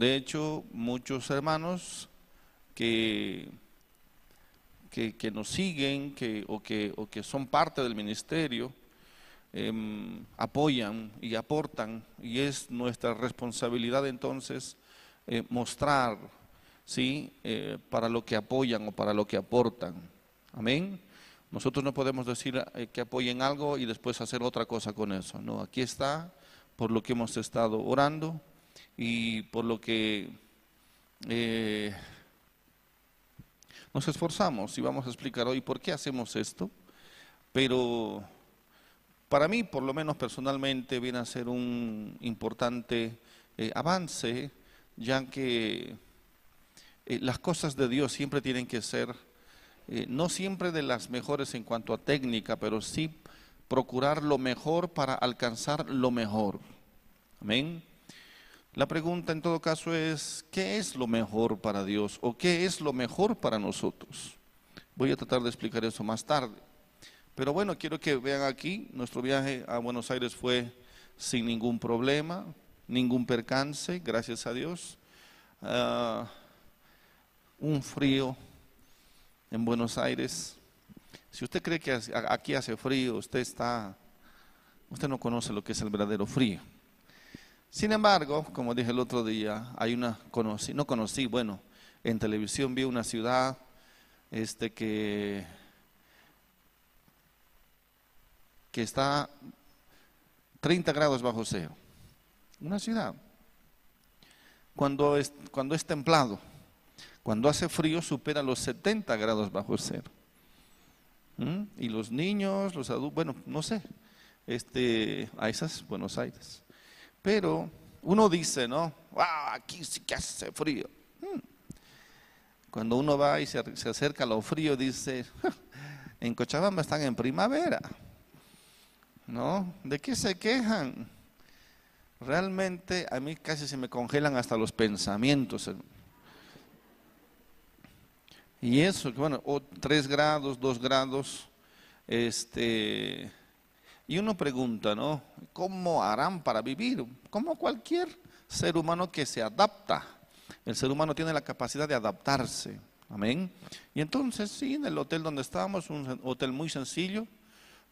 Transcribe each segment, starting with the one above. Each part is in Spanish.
De hecho, muchos hermanos que, que, nos siguen que, o, que, o que son parte del ministerio em, apoyan y aportan y es nuestra responsabilidad entonces eh, mostrar ¿sí? Eh, para lo que apoyan o para lo que aportan. Amén. Nosotros no podemos decir eh, que apoyen algo y después hacer otra cosa con eso. No, aquí está por lo que hemos estado orando y por lo que eh, nos esforzamos y vamos a explicar hoy por qué hacemos esto. Pero para mí, por lo menos personalmente, viene a ser un importante eh, avance, ya que las cosas de Dios siempre tienen que ser eh, no siempre de las mejores en cuanto a técnica, pero sí procurar lo mejor para alcanzar lo mejor. Amén. La pregunta en todo caso es, ¿qué es lo mejor para Dios o qué es lo mejor para nosotros? Voy a tratar de explicar eso más tarde. Pero bueno, quiero que vean aquí, nuestro viaje a Buenos Aires fue sin ningún problema, ningún percance, gracias a Dios. Ah, un frío en Buenos Aires, si usted cree que aquí hace frío, usted está, usted no conoce lo que es el verdadero frío. Sin embargo, como dije el otro día, hay una conocí, no conocí, bueno, en televisión vi una ciudad este que que está 30 grados bajo cero. Una ciudad. Cuando es, cuando es templado, cuando hace frío supera los 70 grados bajo cero. ¿Mm? Y los niños, los adultos, bueno, no sé, este, a esas Buenos Aires. Pero uno dice, ¿no? ¡Wow! Aquí sí que hace frío. ¿Mm? Cuando uno va y se, acerca a lo frío, dice, en Cochabamba están en primavera. ¿No? ¿De qué se quejan? Realmente a mí casi se me congelan hasta los pensamientos. Y eso, bueno, o tres grados, dos grados, este, y uno pregunta, ¿no? ¿Cómo harán para vivir? Como cualquier ser humano que se adapta. El ser humano tiene la capacidad de adaptarse. Amén. Y entonces, sí, en el hotel donde estábamos, un hotel muy sencillo,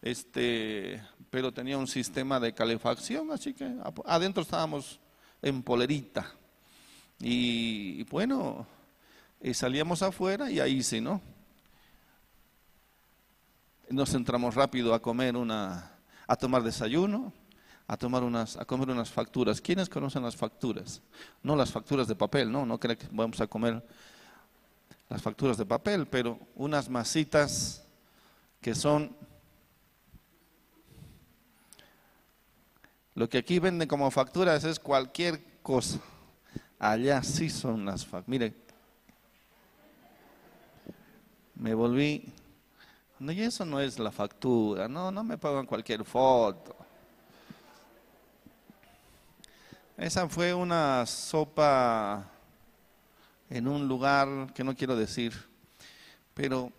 este, pero tenía un sistema de calefacción, así que adentro estábamos en polerita. y bueno, y salíamos afuera y ahí sí, ¿no? Nos entramos rápido a comer una, a tomar desayuno, a tomar unas, a comer unas facturas. ¿Quiénes conocen las facturas? No las facturas de papel, no, no creo que vamos a comer las facturas de papel, pero unas masitas que son lo que aquí venden como facturas es cualquier cosa. Allá sí son las facturas. Mire, me volví, no, y eso no es la factura, no, no me pagan cualquier foto. Esa fue una sopa en un lugar que no quiero decir, pero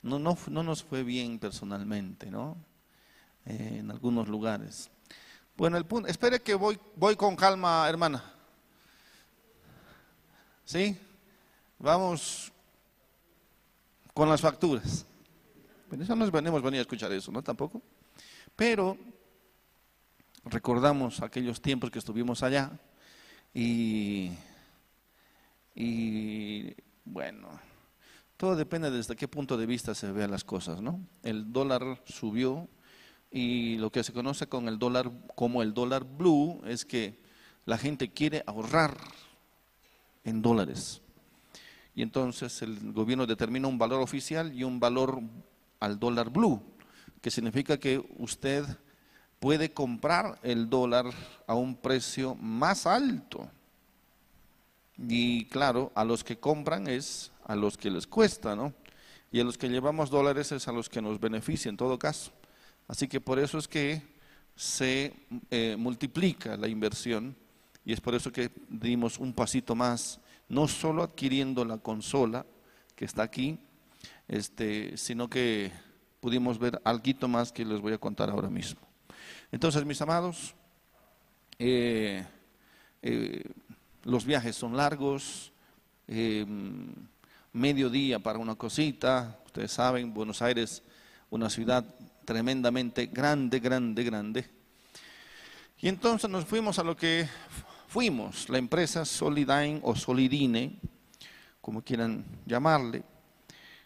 no, no, no nos fue bien personalmente, ¿no? Eh, en algunos lugares. Bueno, el punto, espere que voy, voy con calma, hermana. ¿Sí? Vamos con las facturas. Pero eso no hemos venido a escuchar eso, ¿no? Tampoco. Pero recordamos aquellos tiempos que estuvimos allá y, y bueno, todo depende desde qué punto de vista se vean las cosas, ¿no? El dólar subió y lo que se conoce con el dólar como el dólar blue es que la gente quiere ahorrar en dólares y entonces el gobierno determina un valor oficial y un valor al dólar blue, que significa que usted puede comprar el dólar a un precio más alto. Y claro, a los que compran es a los que les cuesta, ¿no? Y a los que llevamos dólares es a los que nos beneficia en todo caso. Así que por eso es que se eh, multiplica la inversión y es por eso que dimos un pasito más no solo adquiriendo la consola que está aquí, este, sino que pudimos ver algo más que les voy a contar ahora mismo. Entonces, mis amados, eh, eh, los viajes son largos, em, mediodía para una cosita, ustedes saben, Buenos Aires, una ciudad tremendamente grande, grande, grande. Y entonces nos fuimos a lo que fuimos, la empresa Solidyne o Solidine, como quieran llamarle,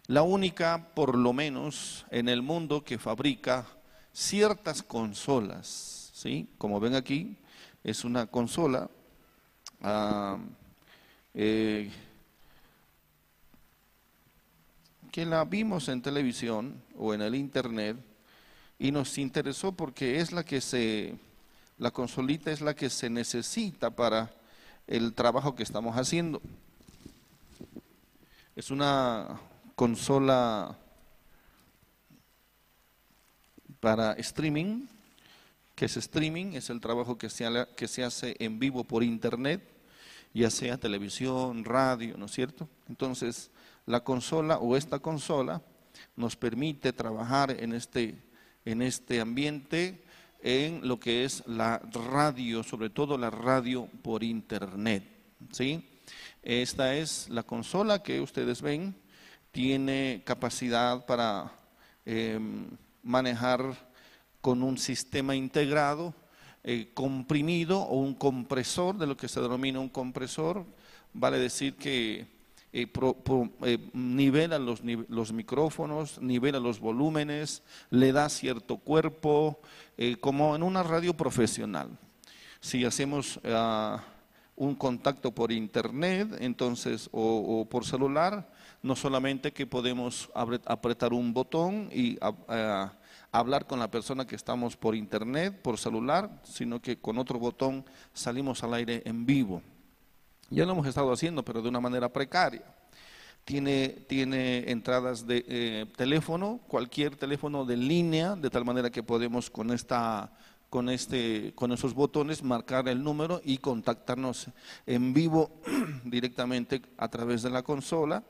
la única, por lo menos, en el mundo que fabrica ciertas consolas, ¿sí? Como ven aquí, es una consola ah, eh, que la vimos en televisión o en el internet y nos interesó porque es la que se, la consolita es la que se necesita para el trabajo que estamos haciendo. Es una consola para streaming, que es streaming, es el trabajo que se, hace en vivo por internet, ya sea televisión, radio, ¿no es cierto? Entonces, la consola o esta consola nos permite trabajar en este, en este ambiente en lo que es la radio, sobre todo la radio por internet, ¿sí? Esta es la consola que ustedes ven, tiene capacidad para em, manejar con un sistema integrado, eh, comprimido o un compresor, de lo que se denomina un compresor, vale decir que eh, eh, nivela los, micrófonos, nivela los volúmenes, le da cierto cuerpo, como en una radio profesional. Si hacemos ah, un contacto por internet, entonces, o por celular, no solamente que podemos apretar un botón y hablar con la persona que estamos por internet, por celular, sino que con otro botón salimos al aire en vivo. Ya lo hemos estado haciendo, pero de una manera precaria. Tiene, tiene entradas de eh, teléfono, cualquier teléfono de línea, de tal manera que podemos con esta con, este, con esos botones marcar el número y contactarnos en vivo directamente a través de la consola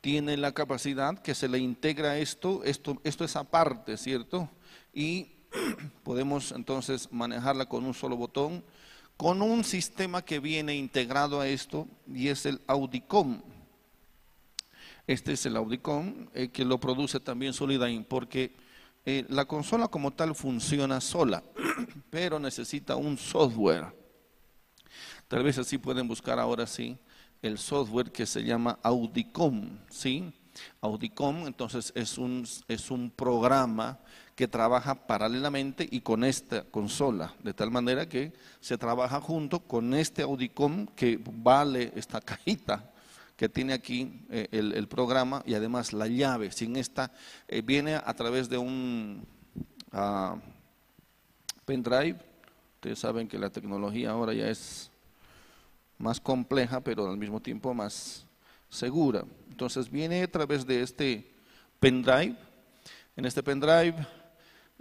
tiene la capacidad que se le integra esto, esto, esto es aparte, ¿cierto? Y podemos entonces manejarla con un solo botón, con un sistema que viene integrado a esto y es el Audicom. Este es el Audicom eh, que lo produce también Solidyne porque eh, la consola como tal funciona sola, pero necesita un software. Tal vez así pueden buscar ahora sí el software que se llama Audicom, ¿sí? Audicom, entonces, es un, es un programa que trabaja paralelamente y con esta consola, de tal manera que se trabaja junto con este Audicom que vale esta cajita que tiene aquí eh, el, programa y además la llave. Sin esta, eh, viene a través de un uh, pendrive. Ustedes saben que la tecnología ahora ya es más compleja, pero al mismo tiempo más segura. Entonces viene a través de este pendrive. En este pendrive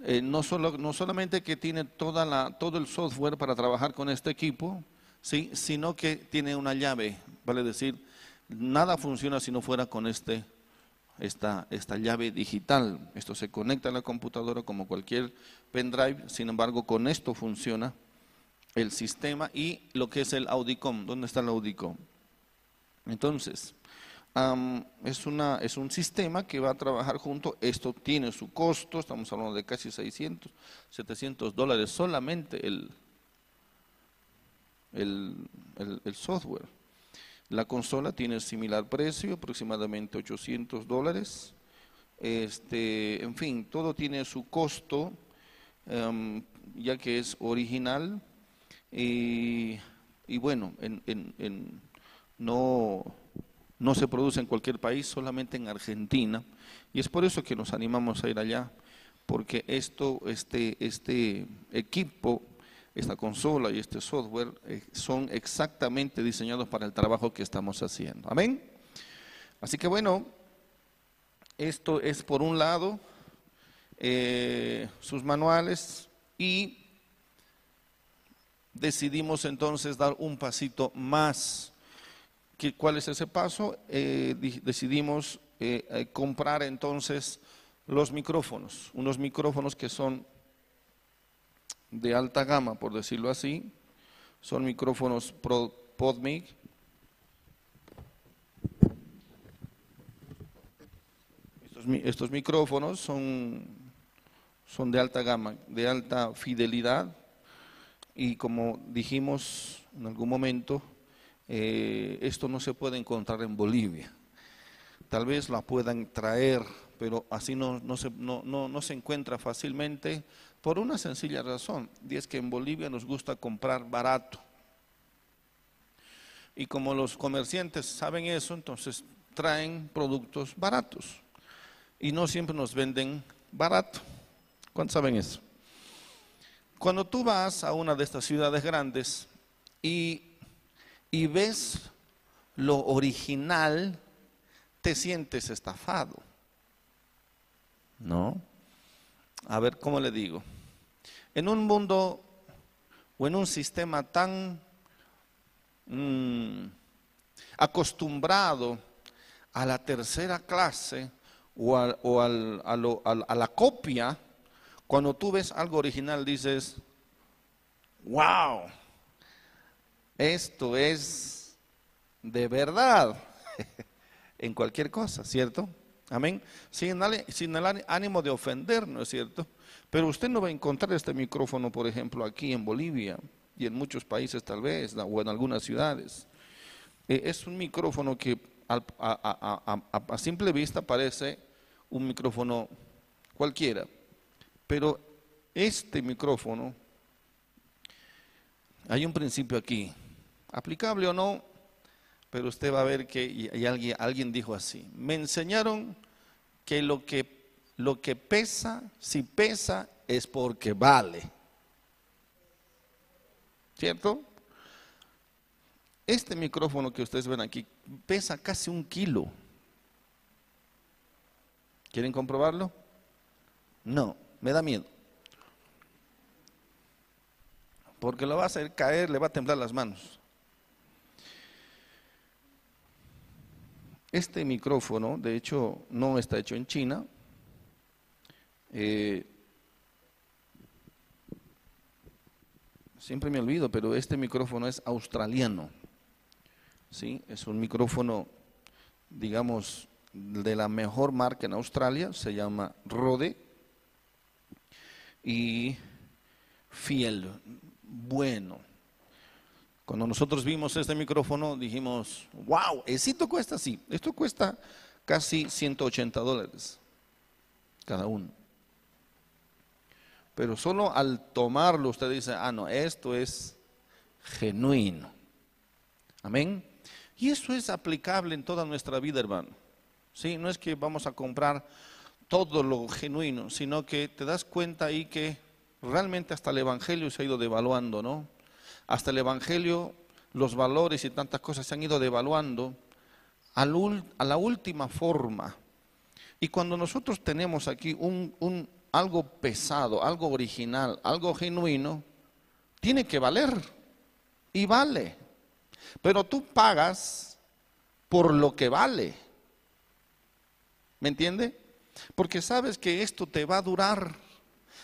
eh, no, solo, no solamente que tiene toda la, todo el software para trabajar con este equipo, ¿sí? sino que tiene una llave, vale decir, nada funciona si no fuera con este, esta, esta llave digital. Esto se conecta a la computadora como cualquier pendrive, sin embargo con esto funciona el sistema y lo que es el Audicom. ¿Dónde está el Audicom? Entonces, es, una, es un sistema que va a trabajar junto. Esto tiene su costo, estamos hablando de casi 600, 700 dólares solamente el, el, el, software. La consola tiene similar precio, aproximadamente 800 dólares. Este, en fin, todo tiene su costo, ya que es original y, bueno, no, no se produce en cualquier país, solamente en Argentina. Y es por eso que nos animamos a ir allá, porque esto, este, este equipo, esta consola y este software eh, son exactamente diseñados para el trabajo que estamos haciendo. Amén. Así que bueno, esto es por un lado eh, sus manuales y decidimos entonces dar un pasito más. ¿Cuál es ese paso? Eh, decidimos eh, eh, comprar entonces los micrófonos, unos micrófonos que son de alta gama, por decirlo así, Son micrófonos Pro- PodMic. Estos, estos micrófonos son, son de alta gama, de alta fidelidad y como dijimos en algún momento, eh, esto no se puede encontrar en Bolivia. Tal vez la puedan traer, pero así no, no, se, no, no, no se encuentra fácilmente por una sencilla razón, y es que en Bolivia nos gusta comprar barato. Y como los comerciantes saben eso, entonces traen productos baratos. Y no siempre nos venden barato. ¿Cuántos saben eso? Cuando tú vas a una de estas ciudades grandes y, y ves lo original, te sientes estafado. ¿No? A ver, ¿cómo le digo? En un mundo o en un sistema tan mm, acostumbrado a la tercera clase o, al- o al- a, lo- a la copia, cuando tú ves algo original dices, wow, esto es de verdad en cualquier cosa, ¿cierto? Amén. Sin, el ánimo- de ofender, ¿no es cierto? Pero usted no va a encontrar este micrófono, por ejemplo, aquí en Bolivia y en muchos países tal vez, o en algunas ciudades. Eh, es un micrófono que a simple vista parece un micrófono cualquiera, pero este micrófono, hay un principio aquí, aplicable o no, pero usted va a ver que y- alguien, alguien dijo así, me enseñaron que lo que lo que pesa, si pesa es porque vale. ¿Cierto? Este micrófono que ustedes ven aquí pesa casi un kilo. ¿Quieren comprobarlo? No, me da miedo. Porque lo va a hacer caer, le va a temblar las manos. Este micrófono, de hecho, no está hecho en China. Eh, siempre me olvido, pero este micrófono es australiano. ¿sí? Es un micrófono, digamos, de la mejor marca en Australia, se llama Rode y fiel, bueno. Cuando nosotros vimos este micrófono dijimos, wow, ¿esto cuesta así? Esto cuesta casi 180 dólares cada uno. Pero solo al tomarlo usted dice, ah, no, esto es genuino. Amén. Y eso es aplicable en toda nuestra vida, hermano. Sí, no es que vamos a comprar todo lo genuino, sino que te das cuenta ahí que realmente hasta el Evangelio se ha ido devaluando, ¿no? Hasta el Evangelio, los valores y tantas cosas se han ido devaluando a la última forma. Y cuando nosotros tenemos aquí un, un- algo pesado, algo original, algo genuino, tiene que valer. Y vale. Pero tú pagas por lo que vale. ¿Me entiende? Porque sabes que esto te va a durar.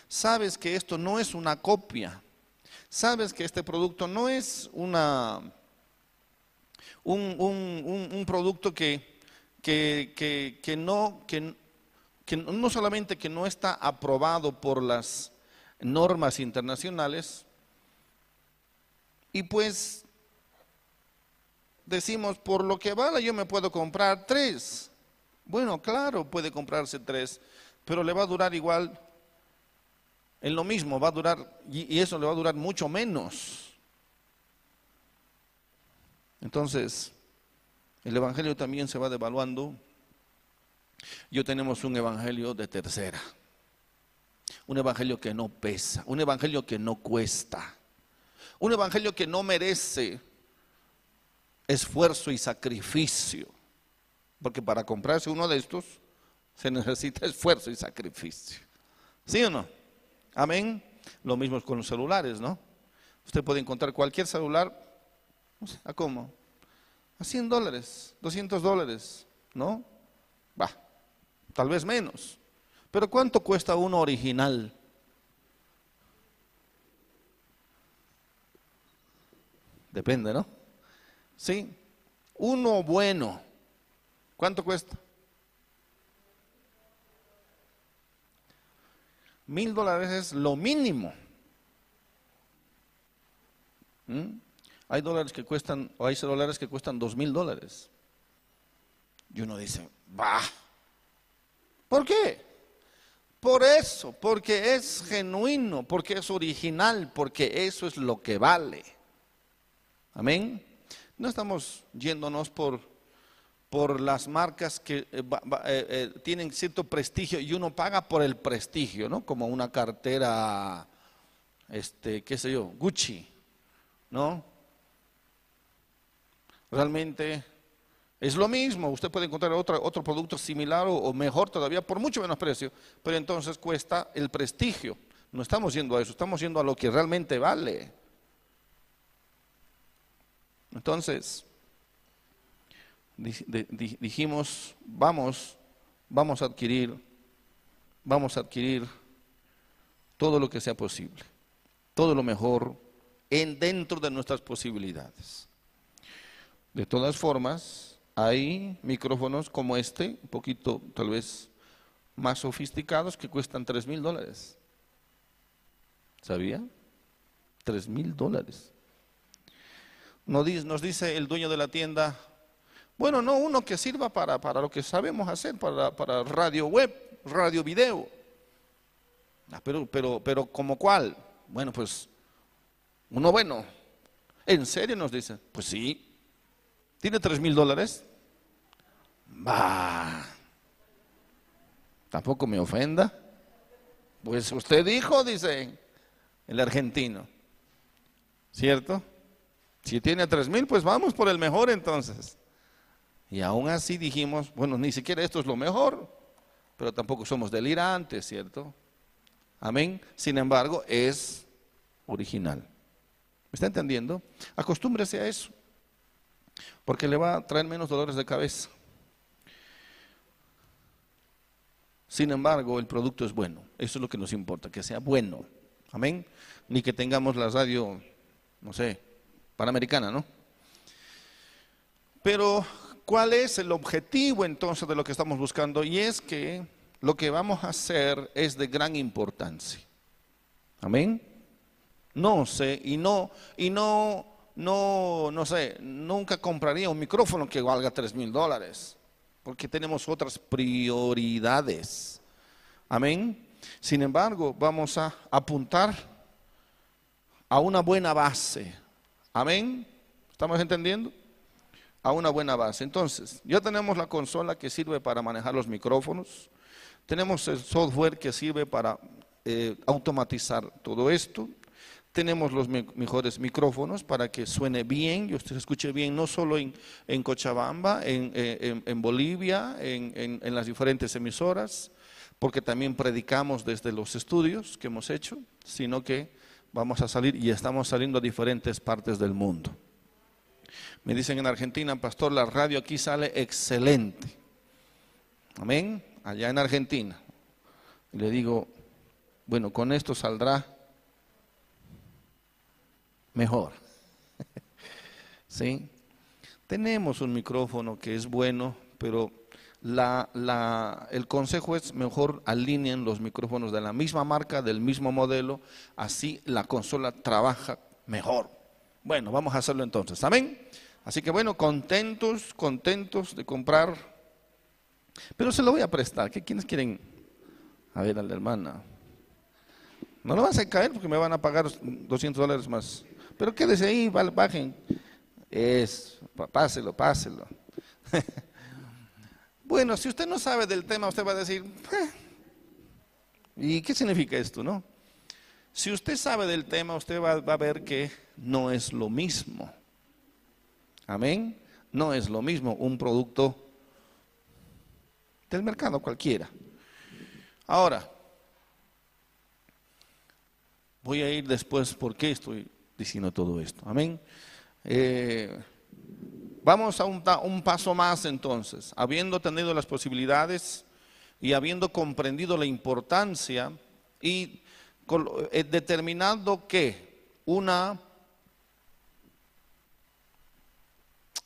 Sabes que esto no es una copia. Sabes que este producto no es una un, un- un- producto que, que, que- que no, que, que no solamente que no está aprobado por las normas internacionales, y pues decimos, por lo que vale yo me puedo comprar tres. Bueno, claro, puede comprarse tres, pero le va a durar igual en lo mismo, va a durar, y, eso le va a durar mucho menos. Entonces, el Evangelio también se va devaluando. Yo tenemos un Evangelio de tercera, un Evangelio que no pesa, un Evangelio que no cuesta, un Evangelio que no merece esfuerzo y sacrificio, porque para comprarse uno de estos se necesita esfuerzo y sacrificio. ¿Sí o no? Amén. Lo mismo es con los celulares, ¿no? Usted puede encontrar cualquier celular, ¿a cómo? A 100 dólares, 200 dólares, ¿no? Va, tal vez menos. Pero ¿cuánto cuesta uno original? Depende, ¿no? Sí. Uno bueno. ¿Cuánto cuesta? Mil dólares es lo mínimo. ¿Mm? Hay dólares que cuestan, o hay dólares que cuestan dos mil dólares. Y uno dice, va. ¿Por qué? Por eso, porque es genuino, porque es original, porque eso es lo que vale. Amén. No estamos yéndonos por, por las marcas que eh, eh, eh, tienen cierto prestigio y uno paga por el prestigio, ¿no? Como una cartera, este, qué sé yo, Gucci, ¿no? Realmente es lo mismo, usted puede encontrar otro, otro producto similar o, o mejor todavía por mucho menos precio, pero entonces cuesta el prestigio. No estamos yendo a eso, estamos yendo a lo que realmente vale. Entonces, dijimos, vamos, vamos a adquirir, vamos a adquirir todo lo que sea posible, todo lo mejor en dentro de nuestras posibilidades. De todas formas, hay micrófonos como este, un poquito tal vez más sofisticados, que cuestan tres mil dólares. ¿Sabía? Tres mil dólares. Nos dice el dueño de la tienda, bueno, no uno que sirva para, para lo que sabemos hacer, para, para radio web, radio video. Ah, pero, pero, pero, ¿como cuál? Bueno, pues, uno bueno. ¿En serio nos dice? Pues sí. ¿Tiene tres mil dólares? Bah. Tampoco me ofenda. Pues usted dijo, dice el argentino. ¿Cierto? Si tiene tres mil, pues vamos por el mejor entonces. Y aún así dijimos, bueno, ni siquiera esto es lo mejor, pero tampoco somos delirantes, ¿cierto? Amén. Sin embargo, es original. ¿Me está entendiendo? Acostúmbrese a eso, porque le va a traer menos dolores de cabeza. Sin embargo, el producto es bueno. Eso es lo que nos importa, que sea bueno. Amén. Ni que tengamos la radio, no sé, panamericana, ¿no? Pero, ¿cuál es el objetivo entonces de lo que estamos buscando? Y es que lo que vamos a hacer es de gran importancia. Amén. No sé, y no, y no, no, no sé, nunca compraría un micrófono que valga tres mil dólares, porque tenemos otras prioridades. Amén. Sin embargo, vamos a apuntar a una buena base, Amén. ¿Estamos entendiendo? A una buena base. Entonces, ya tenemos la consola que sirve para manejar los micrófonos. Tenemos el software que sirve para eh, automatizar todo esto. Tenemos los mejores micrófonos para que suene bien y usted escuche bien, no solo en, Cochabamba, en, Bolivia, en las diferentes emisoras, porque también predicamos desde los estudios que hemos hecho, sino que vamos a salir y estamos saliendo a diferentes partes del mundo. Me dicen en Argentina, pastor, la radio aquí sale excelente. Amén. Allá en Argentina. Y le digo, bueno, con esto saldrá mejor. ¿Sí? Tenemos un micrófono que es bueno, pero la, la, el consejo es mejor alineen los micrófonos de la misma marca, del mismo modelo, así la consola trabaja mejor. Bueno, vamos a hacerlo entonces, amén. Así que bueno, contentos, contentos de comprar, pero se lo voy a prestar. ¿Qué, ¿Quiénes quieren? A ver, a la hermana. No lo vas a caer porque me van a pagar 200 dólares más. Pero quédese ahí, bajen. Es, páselo, páselo. Bueno, si usted no sabe del tema, usted va a decir, eh, ¿y qué significa esto, no? Si usted sabe del tema, usted va, va a ver que no es lo mismo. Amén. No es lo mismo un producto del mercado cualquiera. Ahora, voy a ir después por qué estoy diciendo todo esto. Amén. Eh, Vamos a un, paso más entonces, habiendo tenido las posibilidades y habiendo comprendido la importancia y eh, determinando que una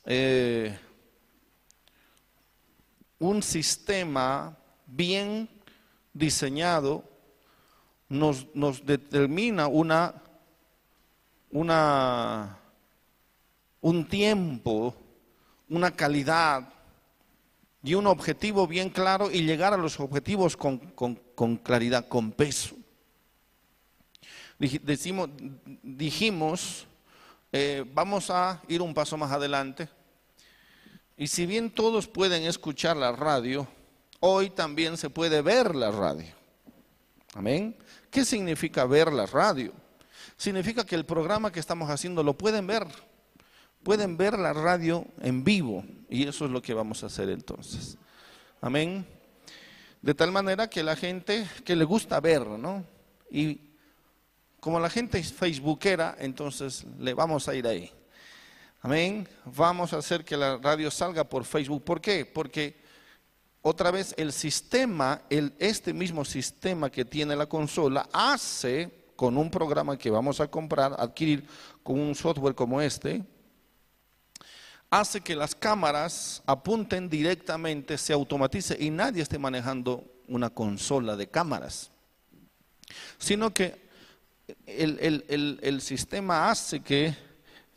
eh, un sistema bien diseñado nos, determina una, un tiempo, una calidad y un objetivo bien claro y llegar a los objetivos con, claridad, con peso. Decimos, dijimos, eh, vamos a ir un paso más adelante. Y si bien todos pueden escuchar la radio, hoy también se puede ver la radio. Amén. ¿Qué significa ver la radio? Significa que el programa que estamos haciendo lo pueden ver. Pueden ver la radio en vivo. Y eso es lo que vamos a hacer entonces. Amén. De tal manera que la gente que le gusta ver, ¿no? Y como la gente es facebookera, entonces le vamos a ir ahí. Amén. Vamos a hacer que la radio salga por Facebook. ¿Por qué? Porque otra vez el sistema, este mismo sistema que tiene la consola, hace con un programa que vamos a comprar, adquirir con un software como este, hace que las cámaras apunten directamente, se automatice y nadie esté manejando una consola de cámaras, sino que el sistema hace que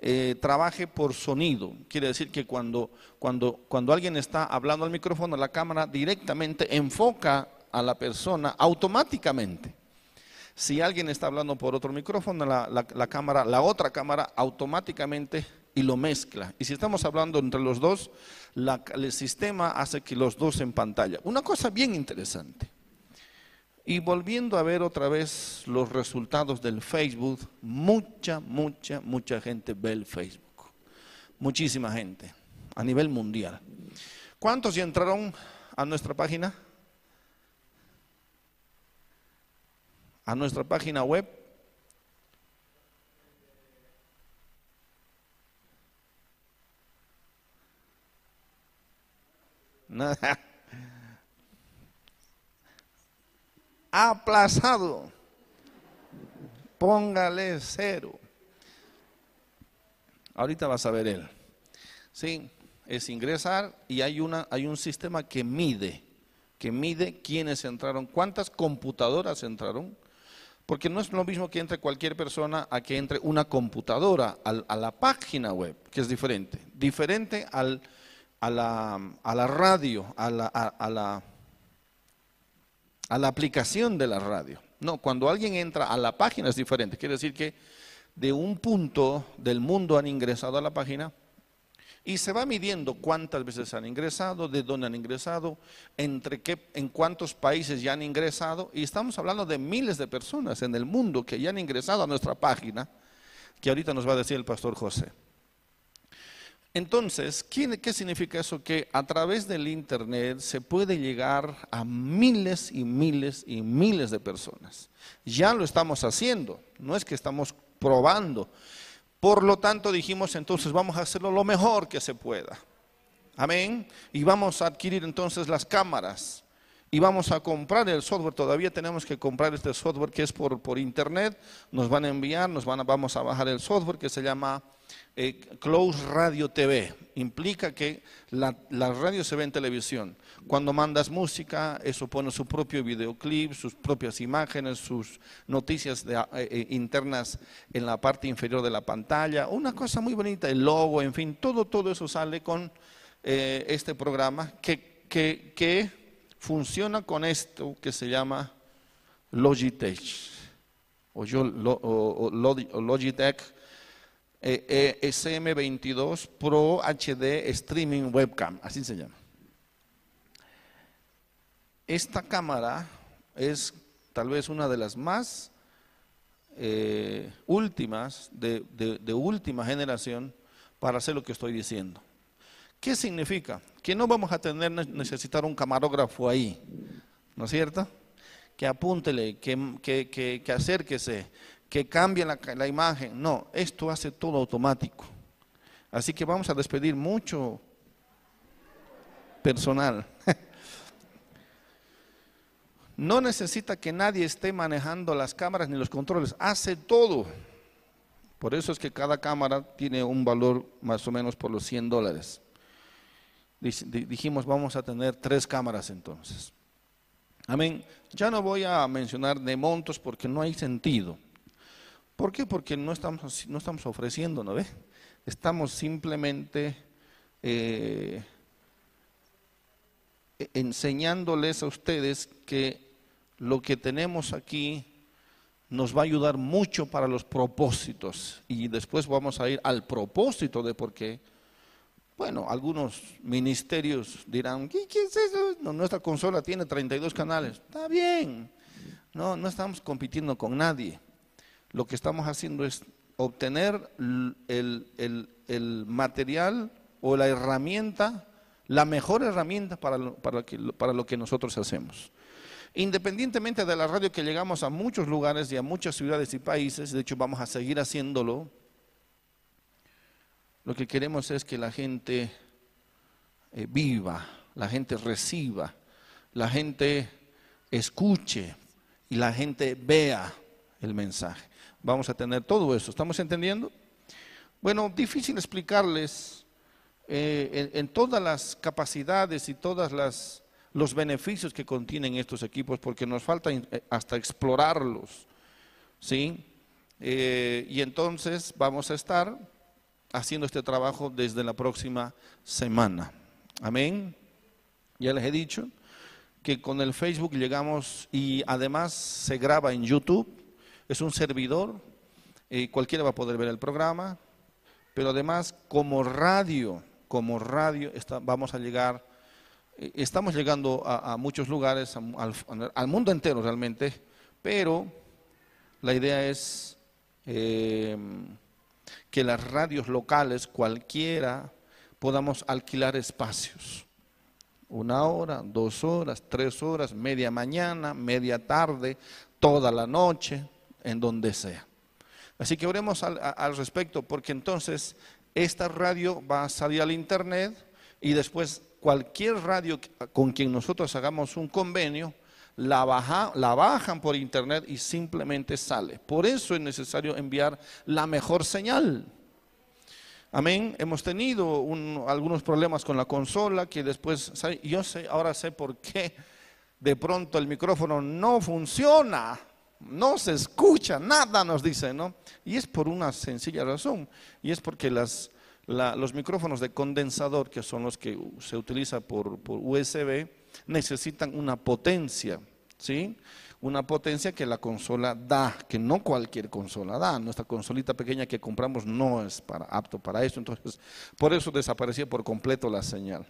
eh, trabaje por sonido. Quiere decir que cuando, cuando, cuando alguien está hablando al micrófono, la cámara directamente enfoca a la persona automáticamente. Si alguien está hablando por otro micrófono, la, cámara, la otra cámara automáticamente y lo mezcla. Y si estamos hablando entre los dos, el sistema hace que los dos en pantalla. Una cosa bien interesante. Y volviendo a ver otra vez los resultados del Facebook, mucha, mucha, mucha gente ve el Facebook. Muchísima gente, a nivel mundial. ¿Cuántos entraron a nuestra página? A nuestra página web. Nada. Aplazado. Póngale cero. Ahorita vas a ver él. Sí, es ingresar y hay, una, hay un sistema que mide, que mide quiénes entraron, cuántas computadoras entraron, porque no es lo mismo que entre cualquier persona a que entre una computadora a la página web, que es diferente, diferente al, a, la, a la radio, a la, a la a la aplicación de la radio. No, cuando alguien entra a la página es diferente. Quiere decir que de un punto del mundo han ingresado a la página y se va midiendo cuántas veces han ingresado, de dónde han ingresado, entre qué, en cuántos países ya han ingresado. Y estamos hablando de miles de personas en el mundo que ya han ingresado a nuestra página, que ahorita nos va a decir el pastor José. Entonces, ¿qué, significa eso? Que a través del Internet se puede llegar a miles y miles y miles de personas. Ya lo estamos haciendo, no es que estamos probando. Por lo tanto, dijimos entonces, vamos a hacerlo lo mejor que se pueda. Amén. Y vamos a adquirir entonces las cámaras. Y vamos a comprar el software. Todavía tenemos que comprar este software que es por, por internet. Nos van a enviar, nos van a, vamos a bajar el software que se llama eh, Close Radio TV. Implica que la, radio se ve en televisión. Cuando mandas música, eso pone su propio videoclip, sus propias imágenes, sus noticias eh, eh, internas en la parte inferior de la pantalla. Una cosa muy bonita, el logo, en fin, todo, todo eso sale con este programa que, que, funciona con esto que se llama Logitech. O, yo, o Logitech eh, eh SM22 Pro HD Streaming Webcam, así se llama. Esta cámara es tal vez una de las más eh, últimas, de, de, última generación, para hacer lo que estoy diciendo. ¿Qué significa? Que no vamos a tener necesitar un camarógrafo ahí, ¿no es cierto? Que apúntele, que, que, que, que acérquese, que cambie la, imagen. No, esto hace todo automático. Así que vamos a despedir mucho personal. No necesita que nadie esté manejando las cámaras ni los controles, hace todo. Por eso es que cada cámara tiene un valor más o menos por los 100 dólares. Dijimos, vamos a tener tres cámaras entonces. Amén. Ya no voy a mencionar de montos porque no hay sentido. ¿Por qué? Porque no estamos, no estamos ofreciendo, ¿no ve? Estamos simplemente eh, enseñándoles a ustedes que lo que tenemos aquí nos va a ayudar mucho para los propósitos. Y después vamos a ir al propósito de por qué. Bueno, algunos ministerios dirán, ¿qué, es eso? nuestra consola tiene 32 canales. Está bien. No, no estamos compitiendo con nadie. Lo que estamos haciendo es obtener el, material o la herramienta, la mejor herramienta para para lo que nosotros hacemos. Independientemente de la radio que llegamos a muchos lugares y a muchas ciudades y países, de hecho vamos a seguir haciéndolo, lo que queremos es que la gente eh, viva, la gente reciba, la gente escuche y la gente vea el mensaje. Vamos a tener todo eso, ¿estamos entendiendo? Bueno, difícil explicarles eh, en todas las capacidades y todas las los beneficios que contienen estos equipos porque nos falta eh, hasta explorarlos. ¿sí? Y entonces vamos a estar haciendo este trabajo desde la próxima semana. Amén. Ya les he dicho que con el Facebook llegamos y además se graba en YouTube. Es un servidor, eh, cualquiera va a poder ver el programa, pero además como radio, como radio vamos a llegar eh, estamos llegando a, muchos lugares, al, mundo entero realmente, pero la idea es em, que las radios locales, cualquiera, podamos alquilar espacios. Una hora, dos horas, tres horas, media mañana, media tarde, toda la noche, en donde sea. Así que oremos al, al respecto, porque entonces esta radio va a salir al internet y después cualquier radio con quien nosotros hagamos un convenio, la, la bajan por internet y simplemente sale. Por eso es necesario enviar la mejor señal. Amén. Hemos tenido algunos problemas con la consola que después, yo sé, ahora sé por qué de pronto el micrófono no funciona, no se escucha, nada nos dice, ¿no? Y es por una sencilla razón, y es porque las, los micrófonos de condensador, que son los que se utilizan por, USB, necesitan una potencia, ¿sí? Una potencia que la consola da, que no cualquier consola da. Nuestra consolita pequeña que compramos no es para, apto para eso, entonces por eso desapareció por completo la señal.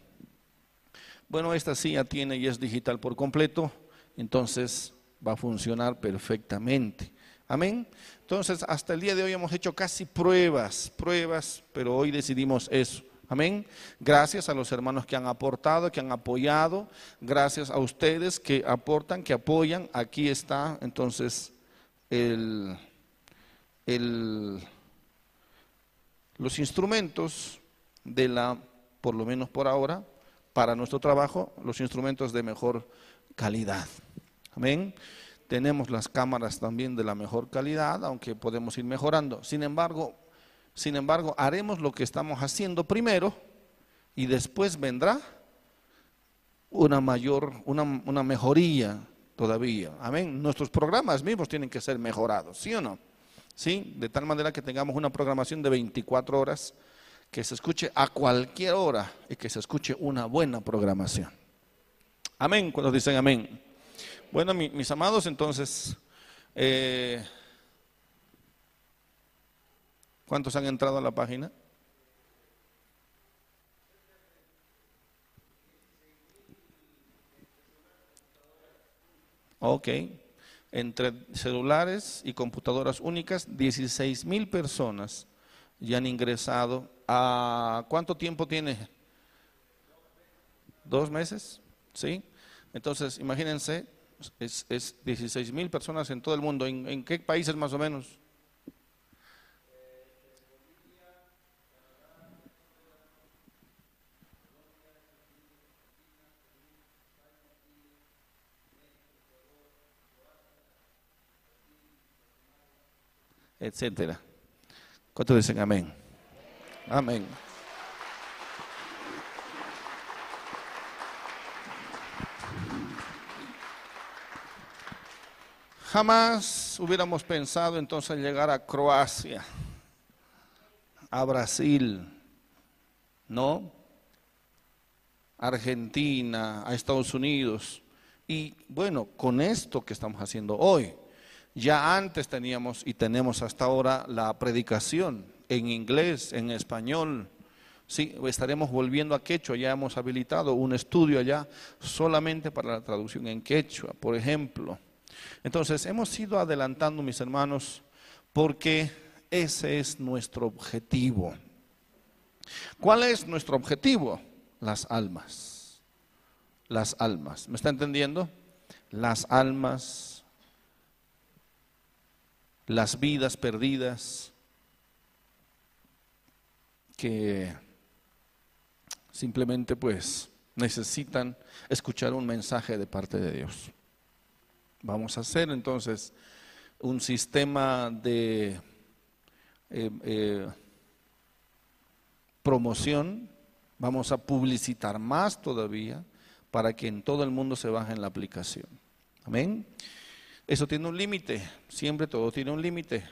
Bueno, esta sí ya tiene y es digital por completo, entonces va a funcionar perfectamente. Amén. Entonces, hasta el día de hoy hemos hecho casi pruebas, pruebas, pero hoy decidimos eso. Amén. Gracias a los hermanos que han aportado, que han apoyado. Gracias a ustedes que aportan, que apoyan. Aquí está entonces el, los instrumentos de la, por lo menos por ahora, para nuestro trabajo, los instrumentos de mejor calidad. Amén. Tenemos las cámaras también de la mejor calidad, aunque podemos ir mejorando. Sin embargo, sin embargo, haremos lo que estamos haciendo primero y después vendrá una mayor, una, una mejoría todavía. Amén. Nuestros programas mismos tienen que ser mejorados, ¿sí o no? ¿Sí? De tal manera que tengamos una programación de 24 horas que se escuche a cualquier hora y que se escuche una buena programación. Amén, cuando dicen amén. Bueno, mis amados, entonces, eh, ¿cuántos han entrado a la página? Ok, entre celulares y computadoras únicas, 16 mil personas ya han ingresado. ¿A cuánto tiempo tiene? ¿Dos meses? ¿Sí? Entonces, imagínense, es, es 16 mil personas en todo el mundo. ¿En, qué países más o menos? Etcétera. ¿Cuántos dicen amén? Amén. Jamás hubiéramos pensado entonces llegar a Croacia, a Brasil, ¿no? Argentina, a Estados Unidos. Y bueno, con esto que estamos haciendo hoy, ya antes teníamos y tenemos hasta ahora la predicación en inglés, en español. Sí, estaremos volviendo a quechua, ya hemos habilitado un estudio allá solamente para la traducción en quechua, por ejemplo. Entonces, hemos ido adelantando, mis hermanos, porque ese es nuestro objetivo. ¿Cuál es nuestro objetivo? Las almas. Las almas. ¿Me está entendiendo? Las almas, las vidas perdidas que simplemente pues necesitan escuchar un mensaje de parte de Dios. Vamos a hacer entonces un sistema de eh, eh, promoción, vamos a publicitar más todavía para que en todo el mundo se baje en la aplicación. Amén. Eso tiene un límite, siempre todo tiene un límite,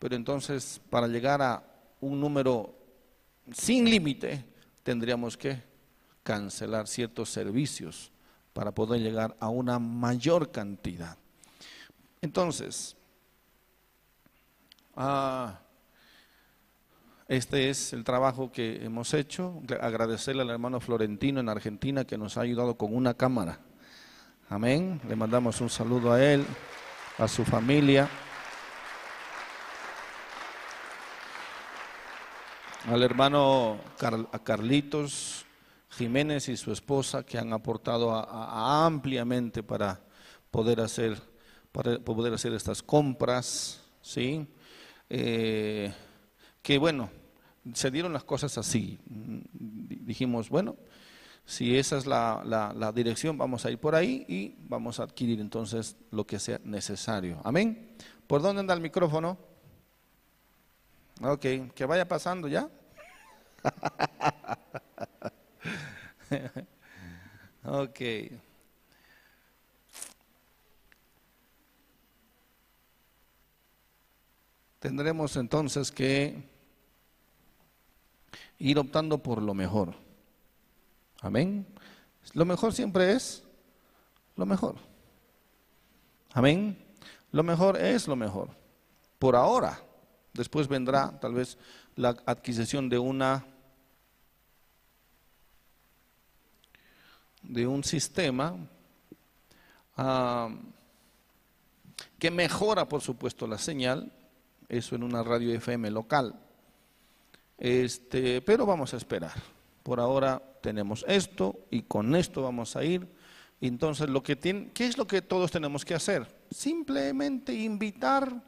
pero entonces para llegar a un número sin límite tendríamos que cancelar ciertos servicios para poder llegar a una mayor cantidad. Entonces, ah, este es el trabajo que hemos hecho. Agradecerle al hermano Florentino en Argentina que nos ha ayudado con una cámara. Amén. Le mandamos un saludo a él, a su familia. Al hermano Carlitos Jiménez y su esposa que han aportado ampliamente para poder hacer para poder hacer estas compras, sí, eh, que bueno, se dieron las cosas así. Dijimos, bueno, si esa es la, la, dirección, vamos a ir por ahí y vamos a adquirir entonces lo que sea necesario. Amén. ¿Por dónde anda el micrófono? Ok, que vaya pasando ya. ok. Tendremos entonces que ir optando por lo mejor. Amén. Lo mejor siempre es lo mejor. Amén. Lo mejor es lo mejor. Por ahora. Después vendrá tal vez la adquisición de una de un sistema ah, que mejora, por supuesto, la señal, eso en una radio FM local. Este, pero vamos a esperar. Por ahora tenemos esto y con esto vamos a ir. Entonces, lo que tiene, ¿qué es lo que todos tenemos que hacer? Simplemente invitar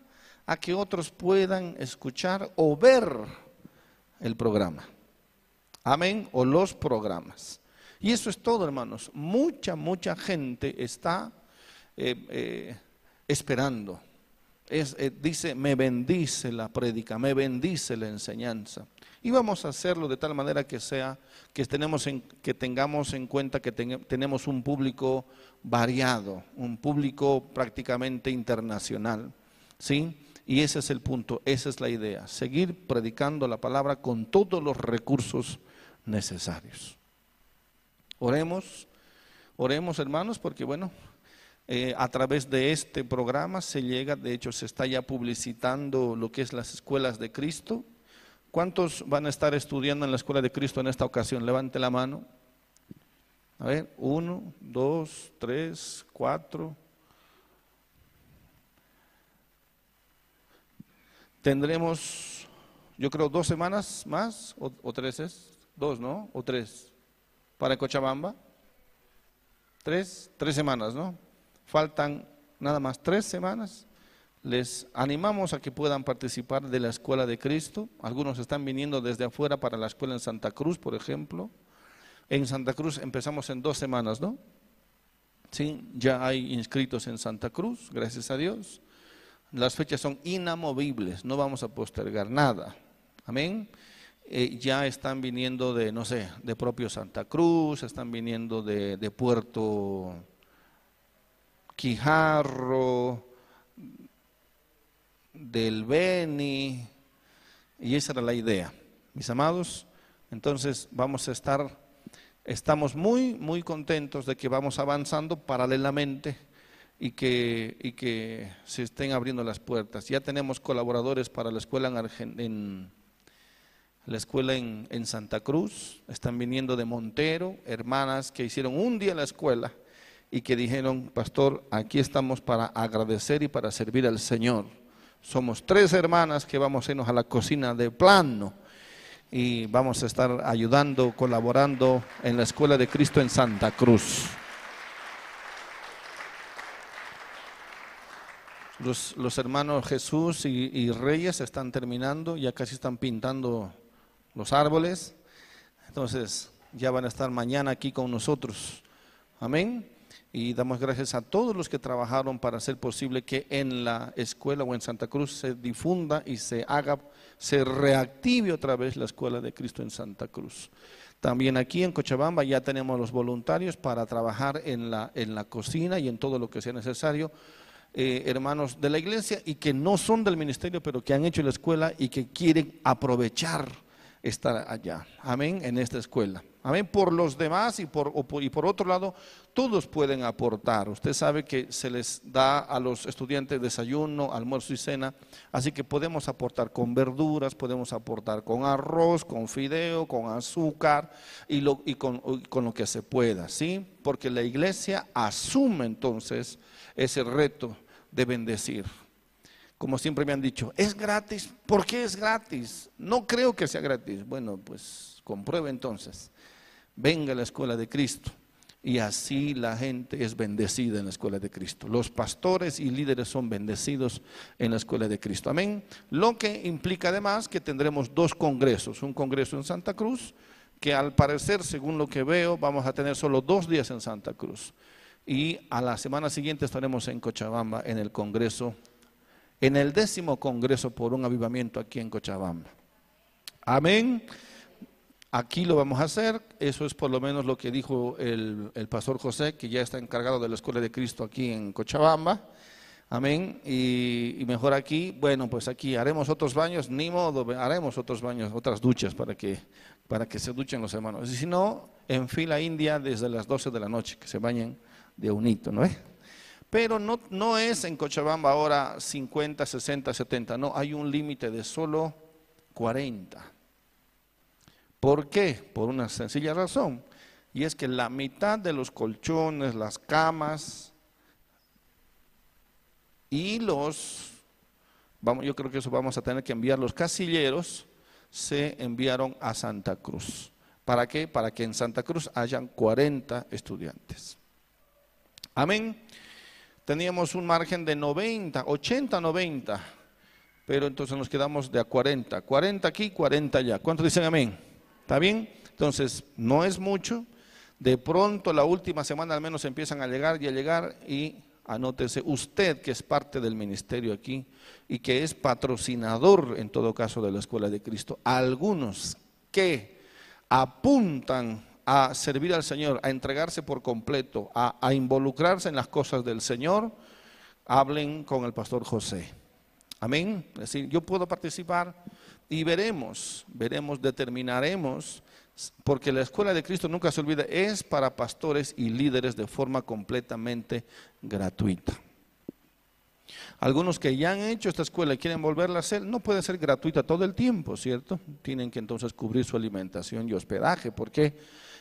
a que otros puedan escuchar o ver el programa. Amén. O los programas. Y eso es todo, hermanos. Mucha, mucha gente está eh, eh, esperando. Eh, dice, me bendice la prédica, me bendice la enseñanza. Y vamos a hacerlo de tal manera que sea, que, tenemos que tengamos en cuenta que tenemos un público variado, un público prácticamente internacional. ¿Sí? Y ese es el punto, esa es la idea, seguir predicando la palabra con todos los recursos necesarios. Oremos, oremos hermanos, porque bueno, eh, a través de este programa se llega, de hecho se está ya publicitando lo que es las escuelas de Cristo. ¿Cuántos van a estar estudiando en la escuela de Cristo en esta ocasión? Levante la mano. A ver, uno, dos, tres, cuatro. Tendremos, yo creo, dos semanas más, o, o tres es, dos, ¿no? O tres para Cochabamba? Tres, tres semanas, ¿no? Faltan nada más tres semanas. Les animamos a que puedan participar de la Escuela de Cristo. Algunos están viniendo desde afuera para la escuela en Santa Cruz, por ejemplo. En Santa Cruz empezamos en dos semanas, ¿no? Sí, ya hay inscritos en Santa Cruz, gracias a Dios. Las fechas son inamovibles, no vamos a postergar nada. Amén. Eh, ya están viniendo de, no sé, de propio Santa Cruz, están viniendo de, de Puerto Quijarro, del Beni, y esa era la idea. Mis amados, entonces vamos a estar, estamos muy, muy contentos de que vamos avanzando paralelamente y que, y que se estén abriendo las puertas. Ya tenemos colaboradores para la escuela en, en la escuela en, Santa Cruz, están viniendo de Montero, hermanas que hicieron un día la escuela y que dijeron, pastor, aquí estamos para agradecer y para servir al Señor. Somos tres hermanas que vamos a irnos a la cocina de plano y vamos a estar ayudando, colaborando en la Escuela de Cristo en Santa Cruz. Los, los hermanos Jesús y, y Reyes están terminando, ya casi están pintando los árboles. Entonces, ya van a estar mañana aquí con nosotros. Amén. Y damos gracias a todos los que trabajaron para hacer posible que en la escuela o en Santa Cruz se difunda y se haga, se reactive otra vez la escuela de Cristo en Santa Cruz. También aquí en Cochabamba ya tenemos los voluntarios para trabajar en la, en la cocina y en todo lo que sea necesario. Eh, hermanos de la iglesia y que no son del ministerio, pero que han hecho la escuela y que quieren aprovechar estar allá. Amén, en esta escuela. Amén, por los demás y por, y por otro lado, todos pueden aportar. Usted sabe que se les da a los estudiantes desayuno, almuerzo y cena, así que podemos aportar con verduras, podemos aportar con arroz, con fideo, con azúcar y, lo, y con, con lo que se pueda, ¿sí? Porque la iglesia asume entonces ese reto de bendecir como siempre me han dicho, es gratis. ¿Por qué es gratis? No creo que sea gratis. Bueno, pues compruebe entonces. Venga a la escuela de Cristo. Y así la gente es bendecida en la escuela de Cristo. Los pastores y líderes son bendecidos en la escuela de Cristo. Amén. Lo que implica además que tendremos dos congresos. Un congreso en Santa Cruz, que al parecer, según lo que veo, vamos a tener solo dos días en Santa Cruz. Y a la semana siguiente estaremos en Cochabamba en el congreso en el décimo Congreso por un Avivamiento aquí en Cochabamba. Amén. Aquí lo vamos a hacer, eso es por lo menos lo que dijo el, pastor José, que ya está encargado de la Escuela de Cristo aquí en Cochabamba. Amén. Y, mejor aquí, bueno, pues aquí haremos otros baños, ni modo, haremos otros baños, otras duchas para que, para que se duchen los hermanos. Y si no, en fila india desde las 12 de la noche, que se bañen de unito, ¿no? Pero no, no es en Cochabamba ahora 50, 60, 70, no, hay un límite de solo 40. ¿Por qué? Por una sencilla razón. Y es que la mitad de los colchones, las camas y los, yo creo que eso vamos a tener que enviar, los casilleros se enviaron a Santa Cruz. ¿Para qué? Para que en Santa Cruz hayan 40 estudiantes. Amén teníamos un margen de 90, 80, 90, pero entonces nos quedamos de a 40, 40 aquí, 40 allá. ¿Cuántos dicen amén? ¿Está bien? Entonces, no es mucho. De pronto, la última semana al menos empiezan a llegar y a llegar y anótese usted que es parte del ministerio aquí y que es patrocinador en todo caso de la Escuela de Cristo. Algunos que apuntan a servir al Señor, a entregarse por completo, a, involucrarse en las cosas del Señor, hablen con el pastor José. Amén. Es decir, yo puedo participar y veremos, veremos, determinaremos, porque la escuela de Cristo nunca se olvida, es para pastores y líderes de forma completamente gratuita. Algunos que ya han hecho esta escuela y quieren volverla a hacer, no puede ser gratuita todo el tiempo, ¿cierto? Tienen que entonces cubrir su alimentación y hospedaje. ¿Por qué?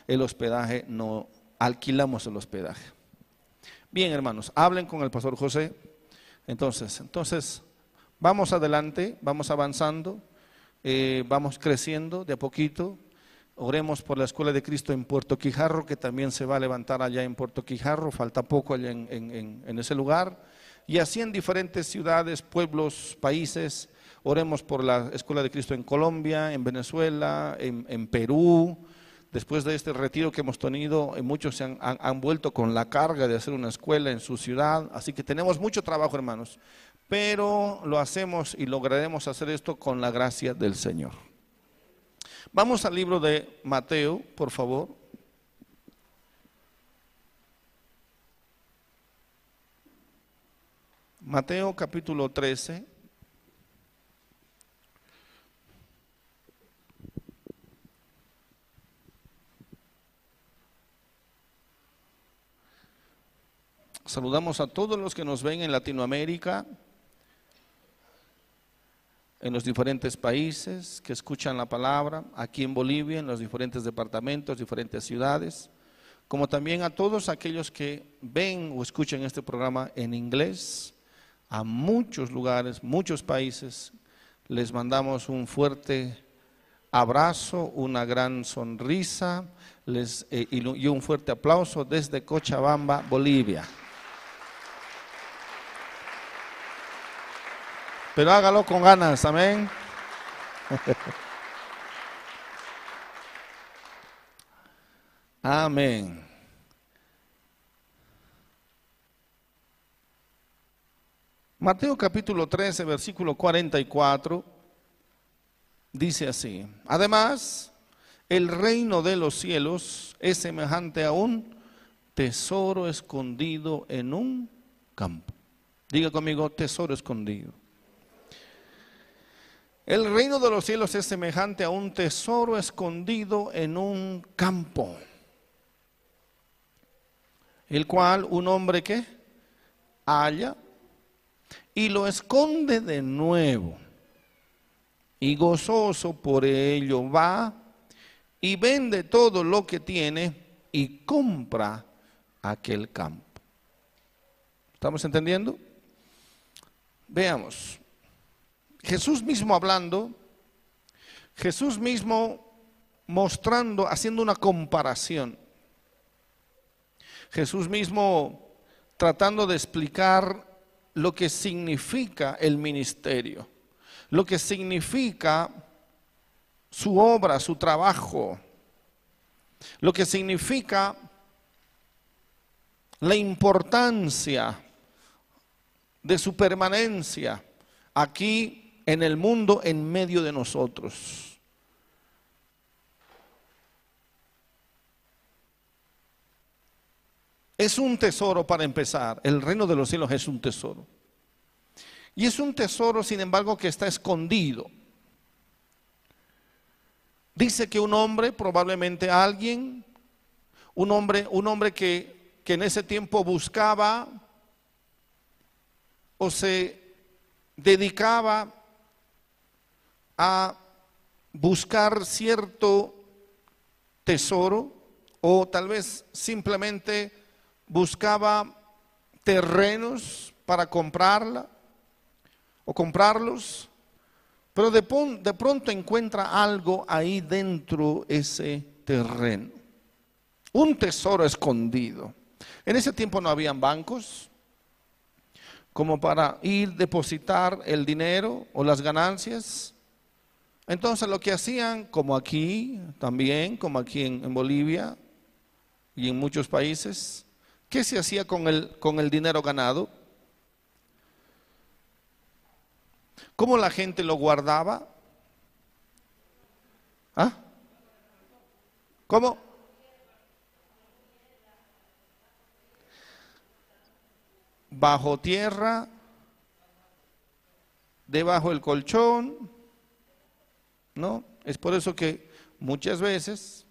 el hospedaje, no alquilamos el hospedaje. Bien, hermanos, hablen con el pastor José. Entonces, entonces, vamos adelante, vamos avanzando, eh, vamos creciendo de a poquito. Oremos por la Escuela de Cristo en Puerto Quijarro, que también se va a levantar allá en Puerto Quijarro, falta poco allá en, ese lugar. Y así en diferentes ciudades, pueblos, países. Oremos por la Escuela de Cristo en Colombia, en Venezuela, en Perú, Después de este retiro que hemos tenido, eh, muchos se han, vuelto con la carga de hacer una escuela en su ciudad, así que tenemos mucho trabajo, hermanos, pero lo hacemos y lograremos hacer esto con la gracia del Señor. Vamos al libro de Mateo, por favor. Mateo capítulo 13. Saludamos a todos los que nos ven en Latinoamérica, en los diferentes países que escuchan la palabra, aquí en Bolivia, en los diferentes departamentos, diferentes ciudades, como también a todos aquellos que ven o escuchan este programa en inglés, a muchos lugares, muchos países. Les mandamos un fuerte abrazo, una gran sonrisa les, eh, y un fuerte aplauso desde Cochabamba, Bolivia. Pero hágalo con ganas, amén. Amén. Mateo capítulo 13, versículo 44, dice así, además, el reino de los cielos es semejante a un tesoro escondido en un campo. Diga conmigo, tesoro escondido. El reino de los cielos es semejante a un tesoro escondido en un campo, el cual un hombre que halla y lo esconde de nuevo, y gozoso por ello va y vende todo lo que tiene y compra aquel campo. ¿Estamos entendiendo? Veamos. Jesús mismo hablando, Jesús mismo mostrando, haciendo una comparación. Jesús mismo tratando de explicar lo que significa el ministerio, lo que significa su obra, su trabajo, lo que significa la importancia de su permanencia aquí en el mundo en medio de nosotros. Es un tesoro para empezar. El reino de los cielos es un tesoro. Y es un tesoro, sin embargo, que está escondido. Dice que un hombre, probablemente alguien, un hombre, un hombre que, que en ese tiempo buscaba o se dedicaba a buscar cierto tesoro o tal vez simplemente buscaba terrenos para comprarla o comprarlos, pero de, de pronto encuentra algo ahí dentro ese terreno, un tesoro escondido. En ese tiempo no habían bancos como para ir depositar el dinero o las ganancias. Entonces lo que hacían, como aquí también, como aquí en, Bolivia y en muchos países, ¿qué se hacía con el, con el dinero ganado? ¿Cómo la gente lo guardaba? ¿Ah? ¿Cómo? Bajo tierra, debajo del colchón, ¿no? Es por eso que muchas veces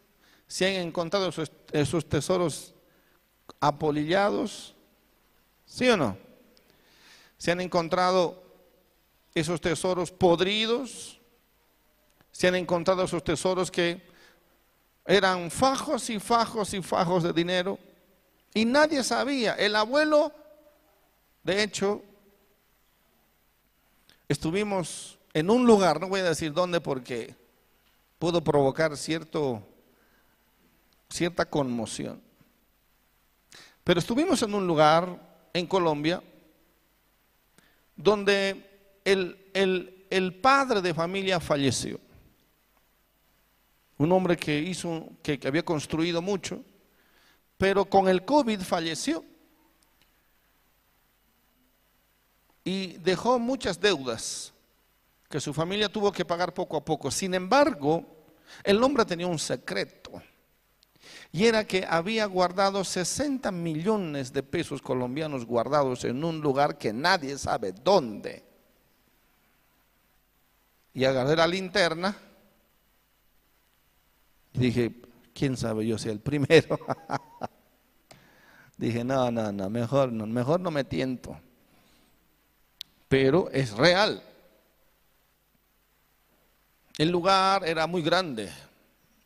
se han encontrado esos, tesoros apolillados, ¿sí o no? Se han encontrado esos tesoros podridos, se han encontrado esos tesoros que eran fajos y fajos y fajos de dinero y nadie sabía. El abuelo, de hecho, estuvimos en un lugar, no voy a decir dónde porque pudo provocar cierto, cierta conmoción. Pero estuvimos en un lugar en Colombia donde el, el, padre de familia falleció. Un hombre que hizo, que había construido mucho, pero con el COVID falleció. Y dejó muchas deudas que su familia tuvo que pagar poco a poco. Sin embargo, El hombre tenía un secreto. Y era que había guardado 60 millones de pesos colombianos guardados en un lugar que nadie sabe dónde. Y agarré la linterna y dije, quién sabe yo si el primero. dije, no, no, no, mejor no, mejor no me tiento. Pero es real. El lugar era muy grande,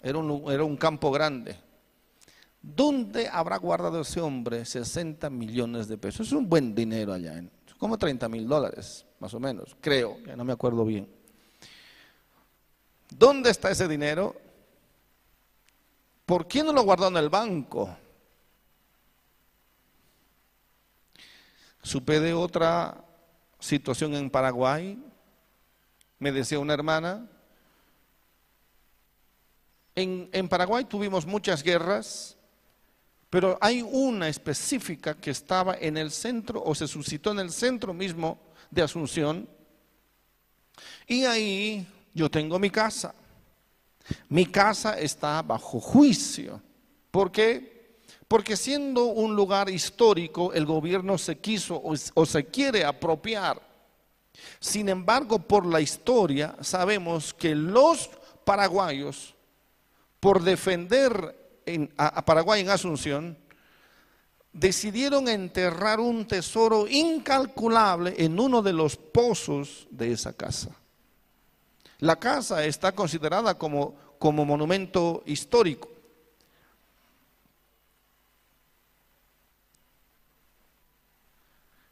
era un, campo grande. ¿Dónde habrá guardado ese hombre 60 millones de pesos? Es un buen dinero allá, como 30 mil dólares, más o menos, creo, que no me acuerdo bien. ¿Dónde está ese dinero? ¿Por qué no lo guardó en el banco? Supe de otra situación en Paraguay. Me decía una hermana, en, Paraguay tuvimos muchas guerras, pero hay una específica que estaba en el centro o se suscitó en el centro mismo de Asunción. Y ahí yo tengo mi casa. Mi casa está bajo juicio. ¿Por qué? Porque siendo un lugar histórico, el gobierno se quiso o, se quiere apropiar. Sin embargo, por la historia sabemos que los paraguayos, por defender a Paraguay en Asunción, decidieron enterrar un tesoro incalculable en uno de los pozos de esa casa. La casa está considerada como, como monumento histórico.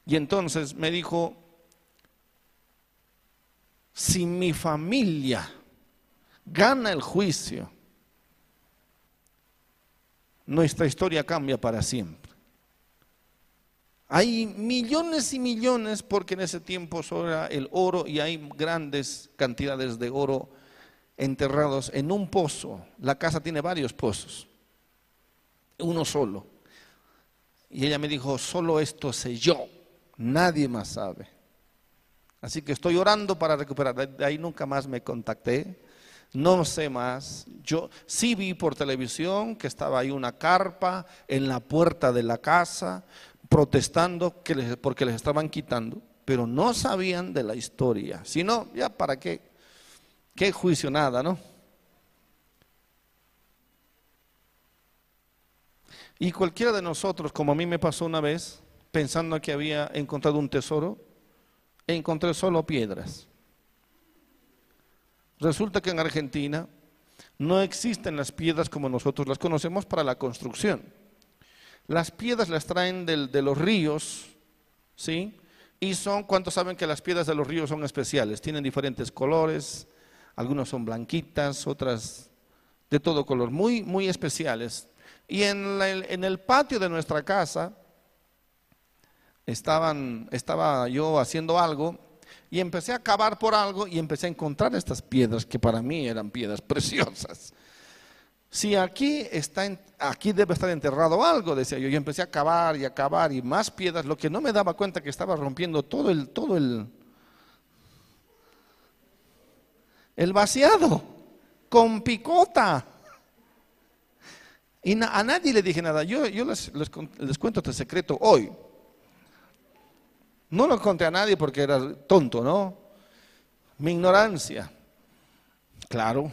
Y entonces me dijo, si mi familia gana el juicio, nuestra historia cambia para siempre. Hay millones y millones porque en ese tiempo sobra el oro y hay grandes cantidades de oro enterrados en un pozo. La casa tiene varios pozos, uno solo. Y ella me dijo, solo esto sé yo, nadie más sabe. Así que estoy orando para recuperar. De ahí nunca más me contacté, no sé más. Yo sí vi por televisión que estaba ahí una carpa en la puerta de la casa protestando que les, porque les estaban quitando, pero no sabían de la historia. Si no, ya para qué, qué juicio nada, ¿no? Y cualquiera de nosotros, como a mí me pasó una vez, pensando que había encontrado un tesoro, encontré solo piedras. Resulta que en Argentina no existen las piedras como nosotros las conocemos para la construcción. Las piedras las traen de los ríos, ¿sí? Y son, ¿cuántos saben que las piedras de los ríos son especiales? Tienen diferentes colores, algunas son blanquitas, otras de todo color, muy, muy especiales. Y en, en el patio de nuestra casa estaban, estaba yo haciendo algo y empecé a cavar por algo y empecé a encontrar estas piedras que para mí eran piedras preciosas si aquí, está, aquí debe estar enterrado algo, decía yo. Yo empecé a cavar y a cavar y más piedras, lo que no me daba cuenta que estaba rompiendo todo el, todo el, el vaciado, con picota. Y a nadie le dije nada. Yo, yo les, les, les, cuento este secreto hoy. No lo conté a nadie porque era tonto, ¿no? Mi ignorancia. Claro,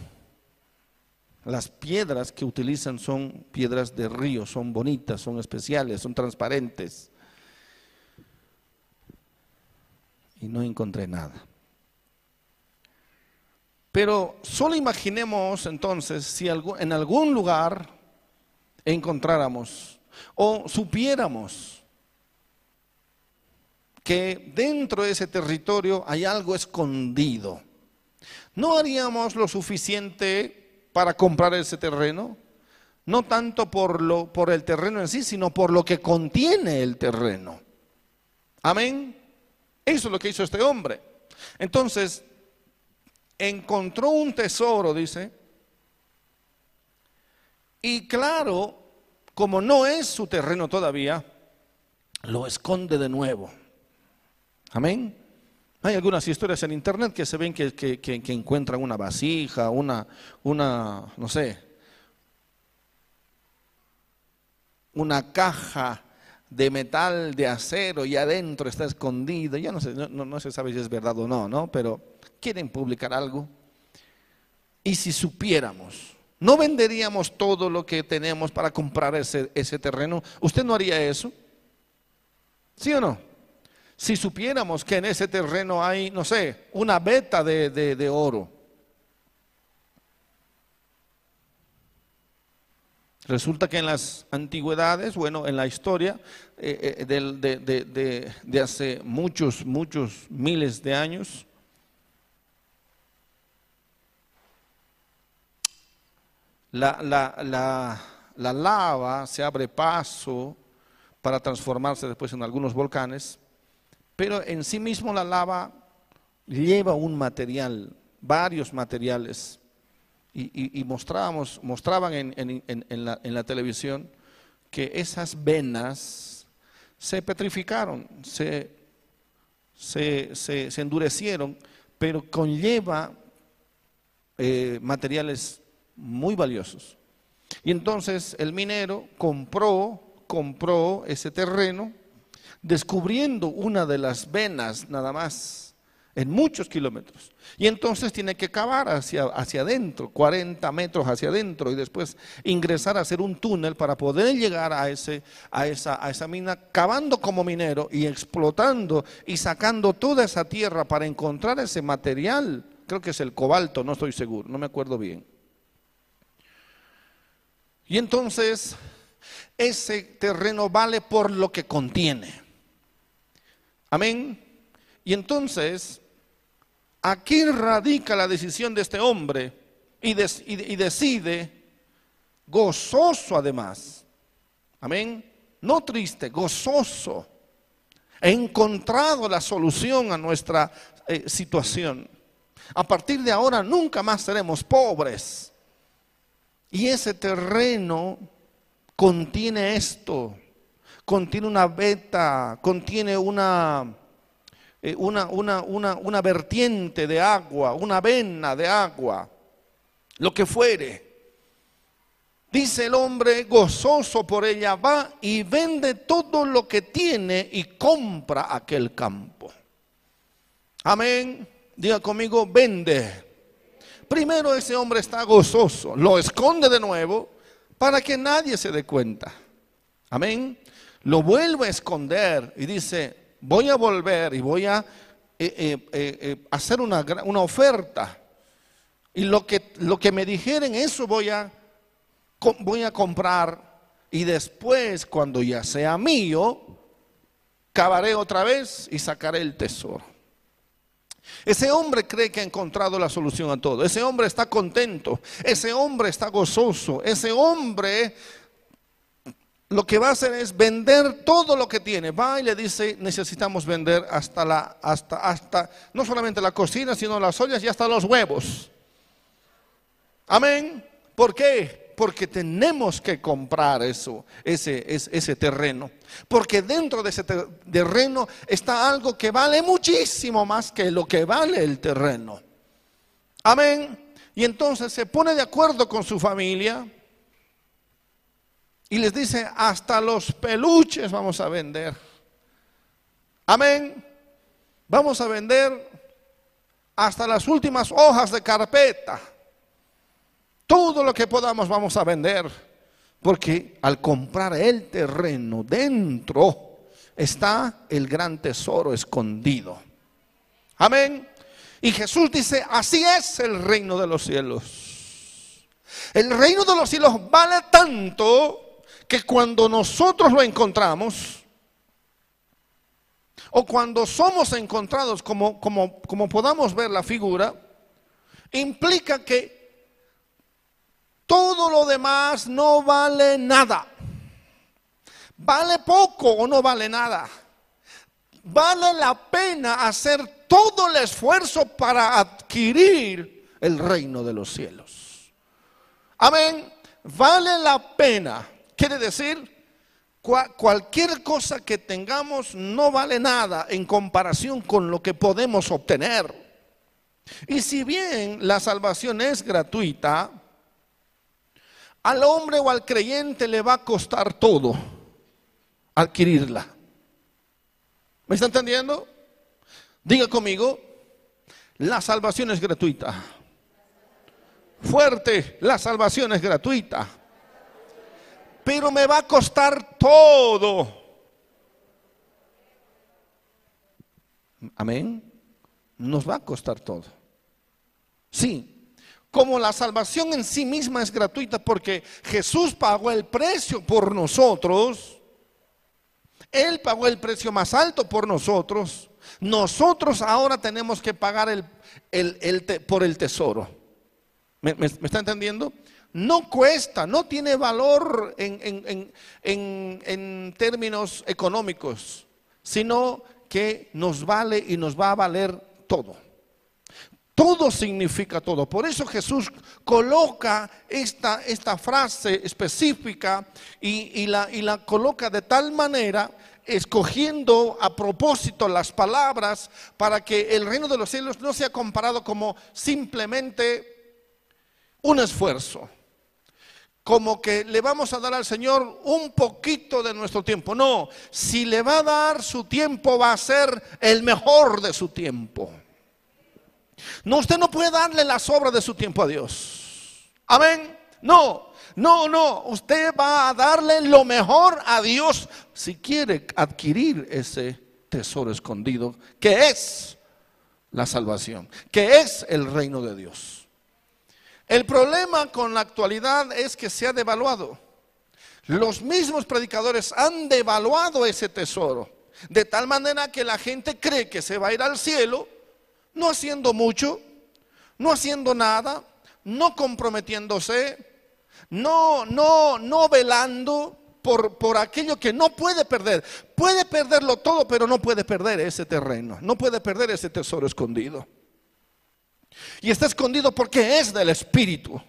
las piedras que utilizan son piedras de río, son bonitas, son especiales, son transparentes. Y no encontré nada. Pero solo imaginemos entonces si en algún lugar encontráramos o supiéramos que dentro de ese territorio hay algo escondido. No haríamos lo suficiente para comprar ese terreno, no tanto por, lo, por el terreno en sí, sino por lo que contiene el terreno. Amén. Eso es lo que hizo este hombre. Entonces, encontró un tesoro, dice, y claro, como no es su terreno todavía, lo esconde de nuevo. Amén. Hay algunas historias en internet que se ven que, que, encuentran una vasija, una, una, no sé, una caja de metal, de acero y adentro está escondido. Ya no, sé, no, se sabe si es verdad o no, ¿no? Pero quieren publicar algo. Y si supiéramos, ¿no venderíamos todo lo que tenemos para comprar ese, ese terreno? ¿Usted no haría eso? ¿Sí o no? Si supiéramos que en ese terreno hay, no sé, una beta de, de oro. Resulta que en las antigüedades, bueno, en la historia eh, eh, de, hace muchos, muchos miles de años, la, la lava se abre paso para transformarse después en algunos volcanes, pero en sí mismo la lava lleva un material, varios materiales y, mostrábamos, mostraban en, la, televisión que esas venas se petrificaron, se, se, endurecieron, pero conlleva eh, materiales muy valiosos. Y entonces el minero compró, compró ese terreno, descubriendo una de las venas nada más en muchos kilómetros. Y entonces tiene que cavar hacia, hacia adentro, 40 metros hacia adentro, y después ingresar a hacer un túnel para poder llegar a, ese, a, esa, a esa mina, cavando como minero y explotando y sacando toda esa tierra para encontrar ese material. Creo que es el cobalto, no estoy seguro, no me acuerdo bien. Y entonces ese terreno vale por lo que contiene. Amén. Y entonces Aquí radica la decisión de este hombre y, decide, gozoso además, amén, no triste, gozoso. He encontrado la solución a nuestra eh, situación. A partir de ahora nunca más seremos pobres. Y ese terreno contiene esto, contiene una beta, contiene una eh, una, una, una, una vertiente de agua, una vena de agua, lo que fuere. Dice el hombre, gozoso por ella, va y vende todo lo que tiene y compra aquel campo. Amén. Diga conmigo, vende. Primero ese hombre está gozoso, lo esconde de nuevo para que nadie se dé cuenta. Amén. Lo vuelve a esconder y dice, voy a volver y voy a eh, eh, eh, hacer una, una, oferta. Y lo que, lo que me dijeren, eso voy a, voy a comprar. Y después, cuando ya sea mío, cavaré otra vez y sacaré el tesoro. Ese hombre cree que ha encontrado la solución a todo. Ese hombre está contento. Ese hombre está gozoso. Ese hombre lo que va a hacer es vender todo lo que tiene. Va y le dice, necesitamos vender hasta la, hasta, hasta, no solamente la cocina, sino las ollas y hasta los huevos. Amén. ¿Por qué? Porque tenemos que comprar eso, ese, ese terreno. Porque dentro de ese terreno está algo que vale muchísimo más que lo que vale el terreno. Amén. Y entonces se pone de acuerdo con su familia y les dice, hasta los peluches vamos a vender. Amén. Vamos a vender hasta las últimas hojas de carpeta. Todo lo que podamos vamos a vender. Porque al comprar el terreno dentro está el gran tesoro escondido. Amén. Y Jesús dice, así es el reino de los cielos. El reino de los cielos vale tanto que cuando nosotros lo encontramos, o cuando somos encontrados, como, como, podamos ver la figura, implica que todo lo demás no vale nada. Vale poco o no vale nada. Vale la pena hacer todo el esfuerzo para adquirir el reino de los cielos. Amén. Vale la pena Quiere decir cualquier cosa que tengamos no vale nada en comparación con lo que podemos obtener. Y si bien la salvación es gratuita, al hombre o al creyente le va a costar todo adquirirla. ¿Me está entendiendo? Diga conmigo, la salvación es gratuita. Fuerte, la salvación es gratuita. Pero me va a costar todo. Amén. Nos va a costar todo. Sí, como la salvación en sí misma es gratuita porque Jesús pagó el precio por nosotros, Él pagó el precio más alto por nosotros, nosotros ahora tenemos que pagar por el tesoro. ¿Me, está entendiendo? No cuesta, no tiene valor en, en términos económicos, sino que nos vale y nos va a valer todo. Todo significa todo. Por eso Jesús coloca esta, esta frase específica y, la, y la coloca de tal manera escogiendo a propósito las palabras para que el reino de los cielos no sea comparado como simplemente un esfuerzo, como que le vamos a dar al Señor un poquito de nuestro tiempo. No, si le va a dar su tiempo va a ser el mejor de su tiempo. No, usted no puede darle la sobra de su tiempo a Dios. Amén. No, no, no. Usted va a darle lo mejor a Dios si quiere adquirir ese tesoro escondido que es la salvación, que es el reino de Dios. El problema con la actualidad es que se ha devaluado. Los mismos predicadores han devaluado ese tesoro, de tal manera que la gente cree que se va a ir al cielo no haciendo mucho, no haciendo nada, no comprometiéndose, no, no, no velando por, por, aquello que no puede perder. Puede perderlo todo, pero no puede perder ese terreno, no puede perder ese tesoro escondido. Y está escondido porque es del Espíritu.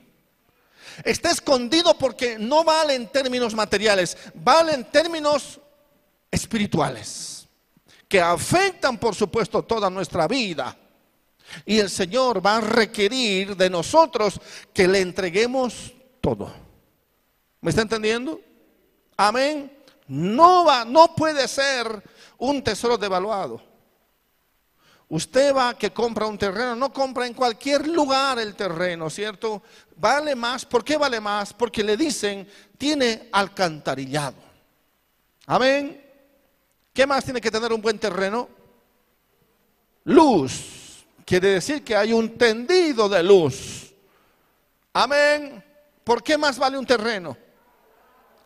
Está escondido porque no vale en términos materiales, vale en términos espirituales, que afectan por supuesto toda nuestra vida. Y el Señor va a requerir de nosotros que le entreguemos todo. ¿Me está entendiendo? Amén. No va, no puede ser un tesoro devaluado. Usted va que compra un terreno, no compra en cualquier lugar el terreno, ¿cierto? Vale más. ¿Por qué vale más? Porque le dicen, tiene alcantarillado. Amén. ¿Qué más tiene que tener un buen terreno? Luz. Quiere decir que hay un tendido de luz. Amén. ¿Por qué más vale un terreno?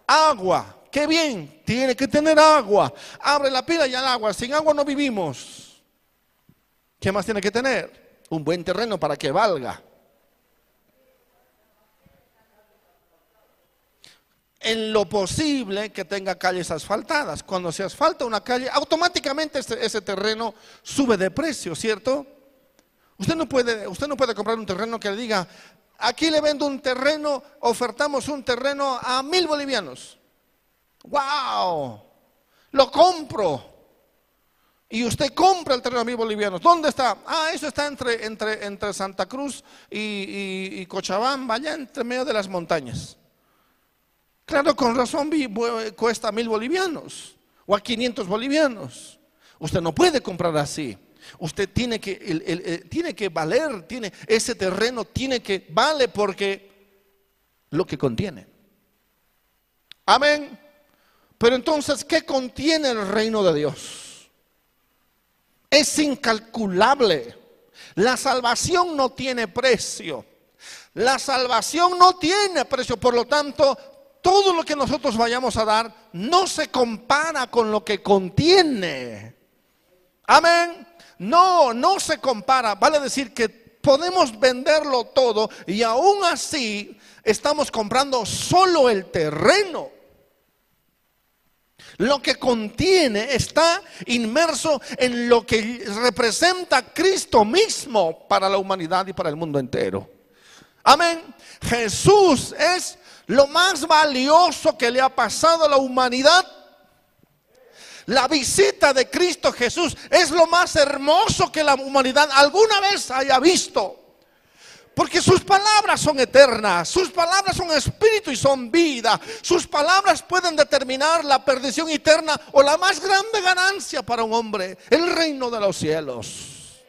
Agua. Qué bien. Tiene que tener agua. Abre la pila y al agua. Sin agua no vivimos. ¿Qué más tiene que tener? Un buen terreno para que valga. en lo posible que tenga calles asfaltadas. Cuando se asfalta una calle, automáticamente ese, ese, terreno sube de precio, ¿cierto? Usted no puede, usted no puede comprar un terreno que le diga, aquí le vendo un terreno, ofertamos un terreno a mil bolivianos. ¡Wow! Lo compro. Y usted compra el terreno a mil bolivianos. ¿Dónde está? Ah, eso está entre, entre, entre Santa Cruz y, y Cochabamba, allá entre medio de las montañas. Claro, con razón cuesta mil bolivianos o a 500 bolivianos. Usted no puede comprar así. Usted tiene que, tiene que valer, tiene, ese terreno tiene que, vale porque lo que contiene. Amén. Pero entonces, ¿qué contiene el reino de Dios? Es incalculable. La salvación no tiene precio. La salvación no tiene precio. Por lo tanto, todo lo que nosotros vayamos a dar no se compara con lo que contiene. Amén. No, no se compara. Vale decir que podemos venderlo todo y aún así estamos comprando solo el terreno. Lo que contiene está inmerso en lo que representa Cristo mismo para la humanidad y para el mundo entero. Amén. Jesús es lo más valioso que le ha pasado a la humanidad La visita de Cristo Jesús es lo más hermoso que la humanidad alguna vez haya visto. Porque sus palabras son eternas, sus palabras son espíritu y son vida. Sus palabras pueden determinar la perdición eterna o la más grande ganancia para un hombre, el reino de los cielos.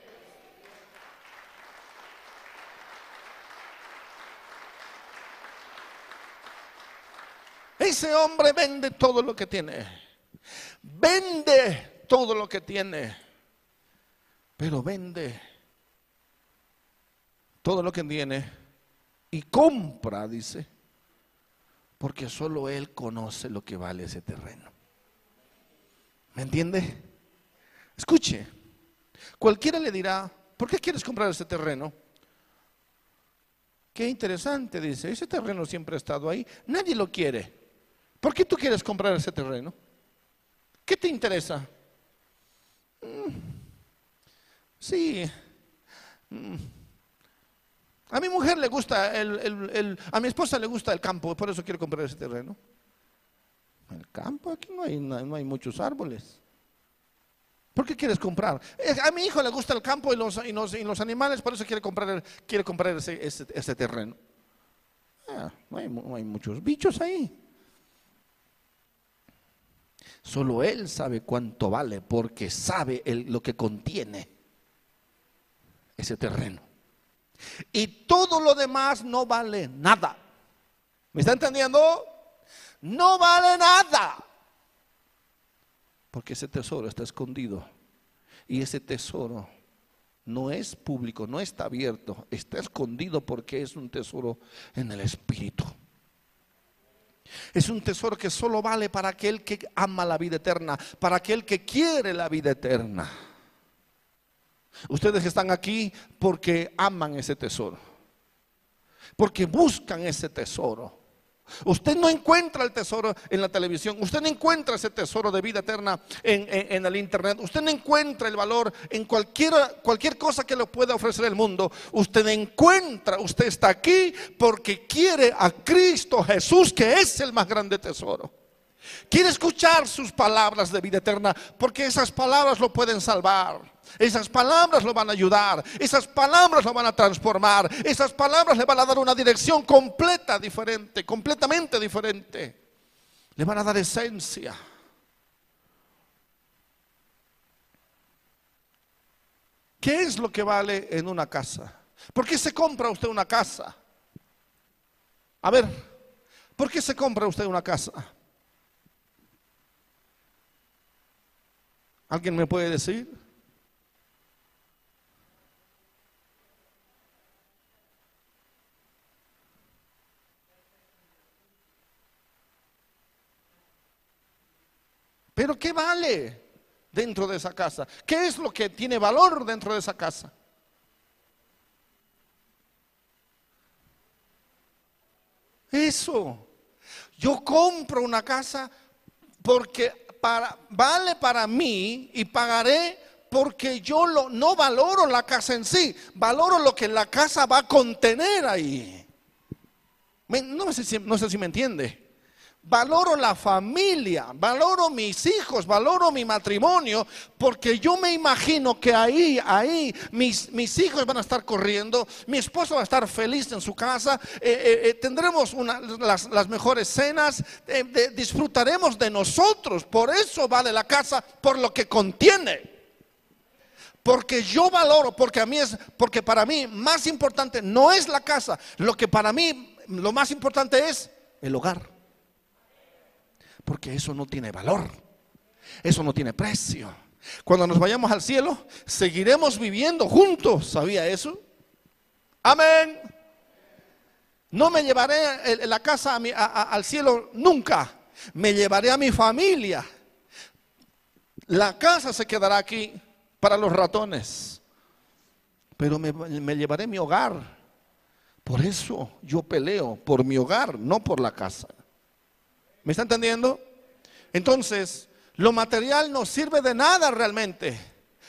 Ese hombre vende todo lo que tiene. Vende todo lo que tiene. Pero vende todo lo que tiene y compra, dice, porque solo él conoce lo que vale ese terreno. ¿Me entiende? Escuche, cualquiera le dirá, ¿por qué quieres comprar ese terreno? Qué interesante, dice, ese terreno siempre ha estado ahí, nadie lo quiere. ¿Por qué tú quieres comprar ese terreno? ¿Qué te interesa? Mm, sí. Mm, a mi mujer le gusta, el, a mi esposa le gusta el campo, por eso quiero comprar ese terreno. El campo, aquí no hay, no hay muchos árboles. ¿Por qué quieres comprar? Eh, a mi hijo le gusta el campo y los, y los, animales, por eso quiere comprar, quiere comprar ese, ese, terreno. Ah, no, hay, muchos bichos ahí. Solo él sabe cuánto vale porque sabe lo que contiene ese terreno. Y todo lo demás no vale nada. ¿Me está entendiendo? No vale nada. Porque ese tesoro está escondido. Y ese tesoro no es público, no está abierto, está escondido porque es un tesoro en el Espíritu. Es un tesoro que solo vale para aquel que ama la vida eterna, para aquel que quiere la vida eterna. Ustedes están aquí porque aman ese tesoro, porque buscan ese tesoro. Usted no encuentra el tesoro en la televisión, usted no encuentra ese tesoro de vida eterna en, el internet, usted no encuentra el valor en cualquier, cualquier cosa que le pueda ofrecer el mundo. Usted encuentra, usted está aquí porque quiere a Cristo Jesús, que es el más grande tesoro. Quiere escuchar sus palabras de vida eterna porque esas palabras lo pueden salvar. Esas palabras lo van a ayudar, esas palabras lo van a transformar, esas palabras le van a dar una dirección completa diferente, completamente diferente. Le van a dar esencia. ¿Qué es lo que vale en una casa? ¿Por qué se compra usted una casa? A ver, ¿por qué se compra usted una casa? ¿Alguien me puede decir? Pero ¿qué vale dentro de esa casa? ¿Qué es lo que tiene valor dentro de esa casa? Eso. Yo compro una casa porque para, vale para mí y pagaré porque yo lo, no valoro la casa en sí, valoro lo que la casa va a contener ahí. no sé si me entiende. Valoro la familia, valoro mis hijos, valoro mi matrimonio, porque yo me imagino que ahí, ahí, mis, mis hijos van a estar corriendo, mi esposo va a estar feliz en su casa, eh, eh, eh, tendremos las, mejores cenas, disfrutaremos de nosotros, por eso vale la casa, por lo que contiene. Porque yo valoro, porque a mí es, porque para mí más importante no es la casa, lo que para mí lo más importante es el hogar. Porque eso no tiene valor. Eso no tiene precio. Cuando nos vayamos al cielo, seguiremos viviendo juntos. ¿Sabía eso? Amén. No me llevaré la casa al cielo nunca. Me llevaré a mi familia. La casa se quedará aquí para los ratones. Pero me, llevaré mi hogar. Por eso yo peleo por mi hogar, no por la casa. ¿Me está entendiendo? Entonces, lo material no sirve de nada realmente.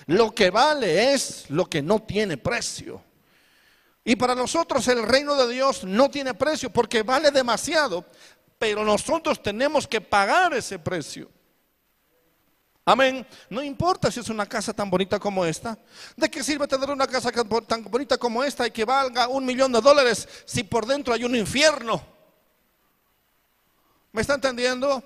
Lo que vale es lo que no tiene precio. Y para nosotros el reino de Dios no tiene precio porque vale demasiado, pero nosotros tenemos que pagar ese precio. Amén. No importa si es una casa tan bonita como esta. ¿De qué sirve tener una casa tan bonita como esta y que valga un millón de dólares si por dentro hay un infierno? ¿Me está entendiendo?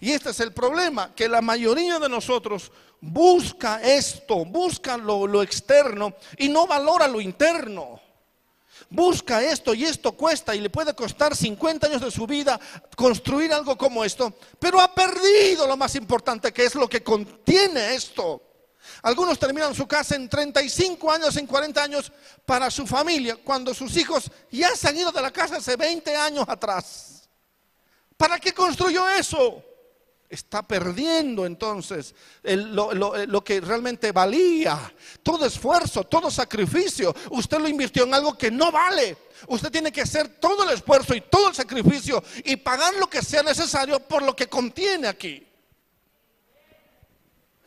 Y este es el problema, que la mayoría de nosotros busca esto, busca lo, lo externo y no valora lo interno busca esto y esto cuesta y le puede costar 50 años de su vida construir algo como esto, pero ha perdido lo más importante que es lo que contiene esto. Algunos terminan su casa en 35 años, en 40 años para su familia, cuando sus hijos ya se han ido de la casa hace 20 años atrás. ¿Para qué construyó eso? está perdiendo entonces lo, que realmente valía. Todo esfuerzo, todo sacrificio, usted lo invirtió en algo que no vale. Usted tiene que hacer todo el esfuerzo y todo el sacrificio y pagar lo que sea necesario por lo que contiene aquí.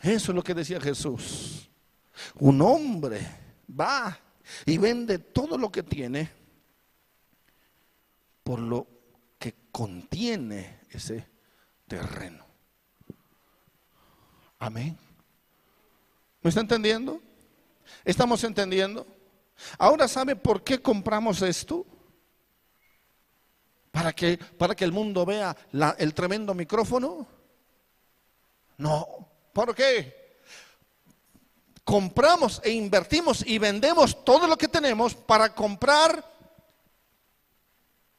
Eso es lo que decía Jesús. Un hombre va y vende todo lo que tiene por lo contiene ese terreno. Amén. ¿Me está entendiendo? ¿Estamos entendiendo? Ahora sabe por qué compramos esto? ¿Para que, para que el mundo vea el tremendo micrófono? No. ¿Por qué? Compramos e invertimos y vendemos todo lo que tenemos para comprar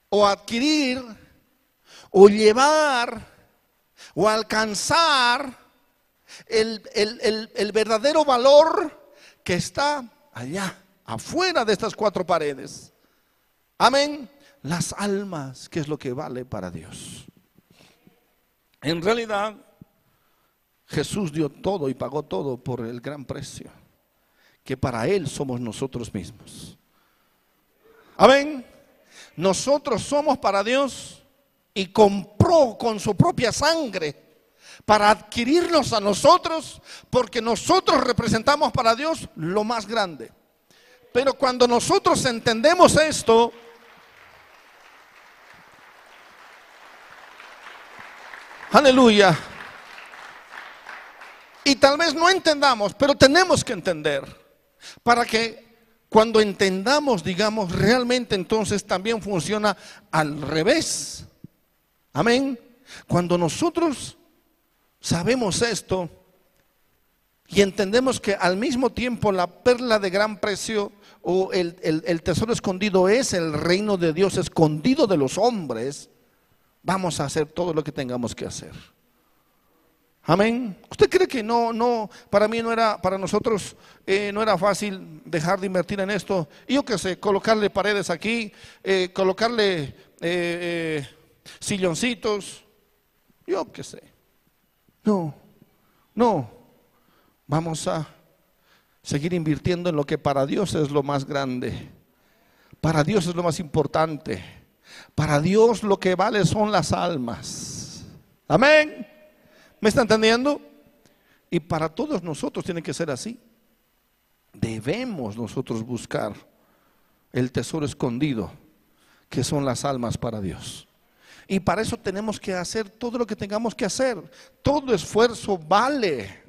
o adquirir o llevar o alcanzar el, verdadero valor que está allá, afuera de estas cuatro paredes. Amén. Las almas, que es lo que vale para Dios. En realidad, Jesús dio todo y pagó todo por el gran precio, que para Él somos nosotros mismos. Amén. Nosotros somos para Dios y compró con su propia sangre para adquirirnos a nosotros, porque nosotros representamos para Dios lo más grande. Pero cuando nosotros entendemos esto, aleluya, y tal vez no entendamos, pero tenemos que entender, para que cuando entendamos, digamos, realmente entonces también funciona al revés. Amén. Cuando nosotros sabemos esto y entendemos que al mismo tiempo la perla de gran precio o el, tesoro escondido es el reino de Dios escondido de los hombres, vamos a hacer todo lo que tengamos que hacer. Amén. ¿Usted cree que no, no, para mí no era, para nosotros eh, no era fácil dejar de invertir en esto? yo qué sé, colocarle paredes aquí, eh, colocarle eh, silloncitos, yo qué sé. No, no. Vamos a seguir invirtiendo en lo que para Dios es lo más grande. Para Dios es lo más importante. Para Dios lo que vale son las almas. Amén. ¿Me está entendiendo? Y para todos nosotros tiene que ser así. Debemos nosotros buscar el tesoro escondido, que son las almas para Dios. Y para eso tenemos que hacer todo lo que tengamos que hacer. Todo esfuerzo vale.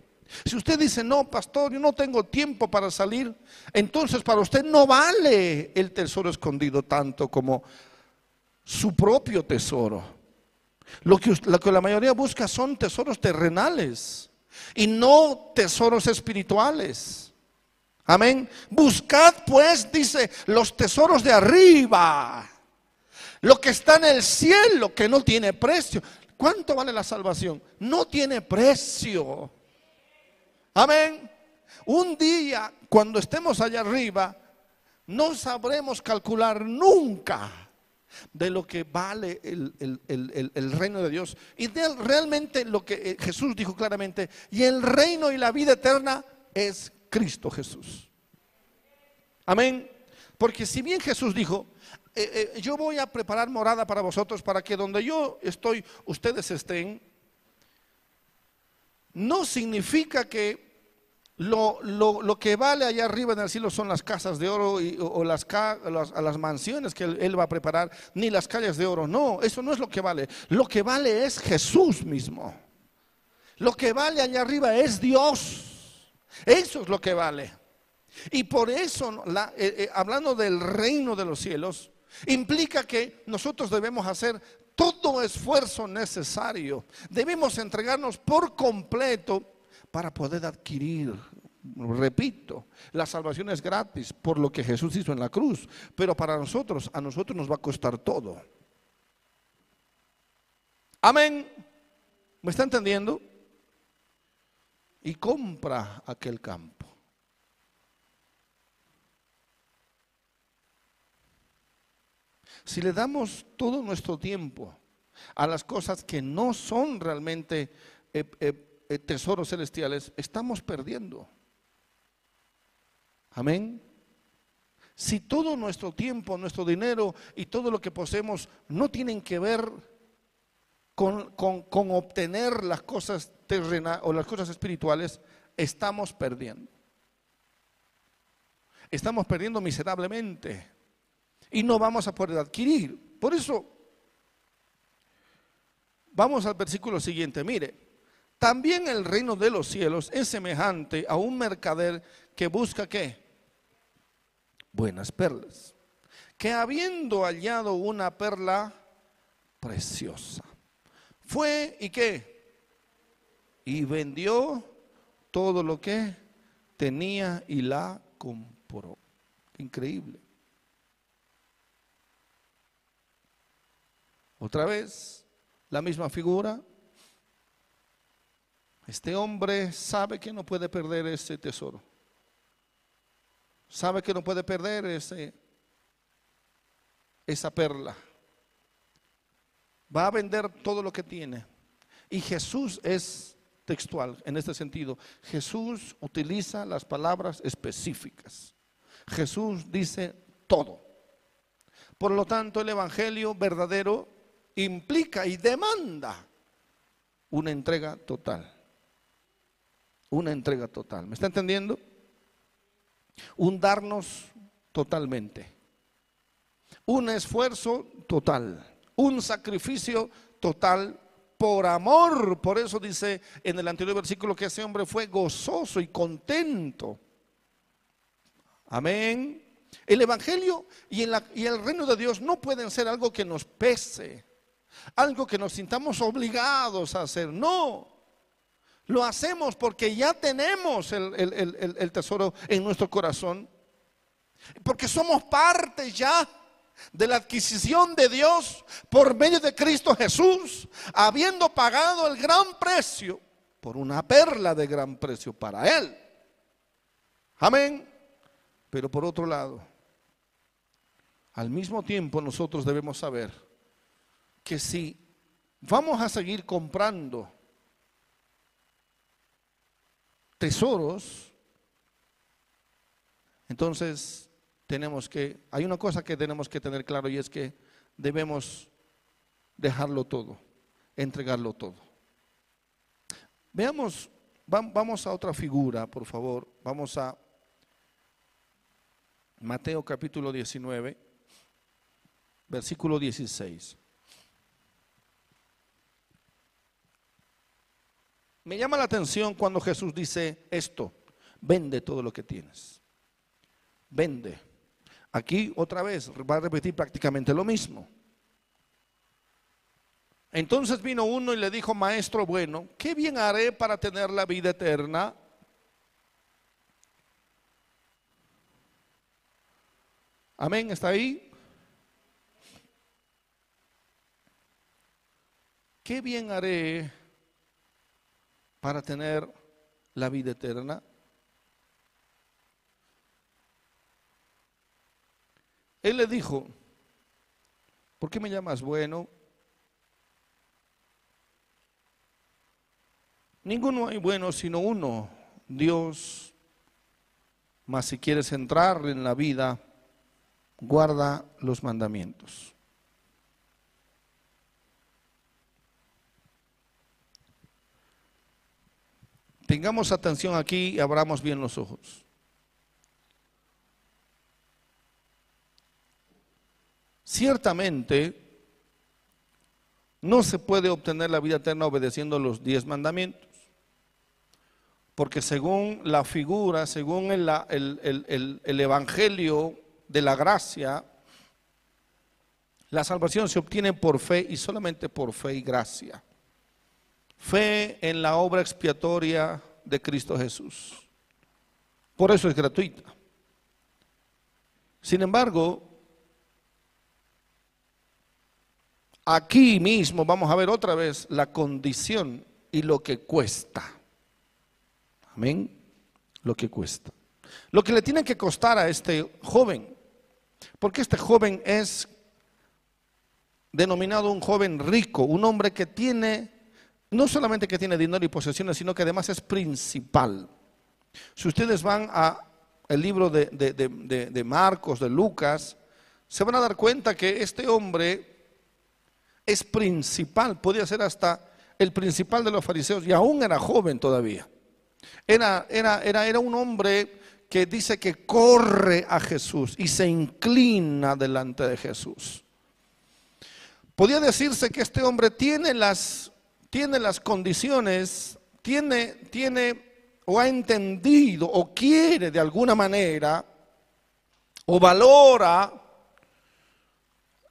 Si usted dice, no, pastor, yo no tengo tiempo para salir, entonces para usted no vale el tesoro escondido tanto como su propio tesoro. Lo que, lo que la mayoría busca son tesoros terrenales y no tesoros espirituales. Amén. Buscad pues, dice, los tesoros de arriba lo que está en el cielo, que no tiene precio. ¿Cuánto vale la salvación? No tiene precio. Amén. Un día, cuando estemos allá arriba, no sabremos calcular nunca de lo que vale el, reino de Dios. Y realmente lo que eh, Jesús dijo claramente, y el reino y la vida eterna es Cristo Jesús. Amén. Porque si bien Jesús dijo, eh, eh, yo voy a preparar morada para vosotros para que donde yo estoy, ustedes estén. No significa que lo, que vale allá arriba en el cielo son las casas de oro o, las, las, mansiones que él, va a preparar, ni las calles de oro. No, eso no es lo que vale. Lo que vale es Jesús mismo. Lo que vale allá arriba es Dios. Eso es lo que vale. Y por eso, eh, hablando del reino de los cielos, implica que nosotros debemos hacer todo esfuerzo necesario. Debemos entregarnos por completo para poder adquirir, repito, la salvación es gratis por lo que Jesús hizo en la cruz, pero para nosotros, a nosotros nos va a costar todo. Amén. ¿Me está entendiendo? Y compra aquel campo. Si le damos todo nuestro tiempo a las cosas que no son realmente eh, eh, eh, tesoros celestiales, estamos perdiendo. Amén. Si todo nuestro tiempo, nuestro dinero y todo lo que poseemos no tienen que ver con, con obtener las cosas terrenales o las cosas espirituales, estamos perdiendo. Estamos perdiendo miserablemente y no vamos a poder adquirir. Por eso, vamos al versículo siguiente. Mire, también el reino de los cielos es semejante a un mercader que busca qué? Buenas perlas. Que habiendo hallado una perla preciosa, fue y qué? Y vendió todo lo que tenía y la compró. Increíble. Otra vez, la misma figura. Este hombre sabe que no puede perder ese tesoro. Sabe que no puede perder ese, esa perla. Va a vender todo lo que tiene. Y Jesús es textual en este sentido. Jesús utiliza las palabras específicas. Jesús dice todo. Por lo tanto, el Evangelio verdadero implica y demanda una entrega total. Una entrega total. ¿Me está entendiendo? Un darnos totalmente. Un esfuerzo total. Un sacrificio total por amor. Por eso dice en el anterior versículo que ese hombre fue gozoso y contento. Amén. El Evangelio y, y el reino de Dios no pueden ser algo que nos pese algo que nos sintamos obligados a hacer. No, lo hacemos porque ya tenemos el, tesoro en nuestro corazón. Porque somos parte ya de la adquisición de Dios por medio de Cristo Jesús, habiendo pagado el gran precio por una perla de gran precio para Él. Amén. Pero por otro lado, al mismo tiempo nosotros debemos saber que si vamos a seguir comprando tesoros, entonces tenemos que, hay una cosa que tenemos que tener claro y es que debemos dejarlo todo, entregarlo todo. Veamos, vamos a otra figura, por favor, vamos a Mateo capítulo 19, versículo 16. Me llama la atención cuando Jesús dice esto, vende todo lo que tienes. Vende. Aquí otra vez va a repetir prácticamente lo mismo. Entonces vino uno y le dijo, maestro bueno, ¿qué bien haré para tener la vida eterna? Amén, ¿está ahí? ¿Qué bien haré para tener la vida eterna? Él le dijo, ¿por qué me llamas bueno? Ninguno hay bueno sino uno, Dios. Mas si quieres entrar en la vida, guarda los mandamientos. Tengamos atención aquí y abramos bien los ojos. Ciertamente, no se puede obtener la vida eterna obedeciendo los diez mandamientos. Porque según la figura, según el, el Evangelio de la gracia, la salvación se obtiene por fe y solamente por fe y gracia. Fe en la obra expiatoria de Cristo Jesús. Por eso es gratuita. Sin embargo, aquí mismo vamos a ver otra vez la condición y lo que cuesta. Amén. Lo que cuesta. Lo que le tiene que costar a este joven. Porque este joven es denominado un joven rico, un hombre que tiene, no solamente que tiene dinero y posesiones, sino que además es principal. Si ustedes van a el libro de, de, Marcos, de Lucas, se van a dar cuenta que este hombre es principal, podía ser hasta el principal de los fariseos y aún era joven todavía. Era, era, era, era un hombre que dice que corre a Jesús y se inclina delante de Jesús. Podía decirse que este hombre tiene las, tiene las condiciones, tiene, tiene o ha entendido o quiere de alguna manera o valora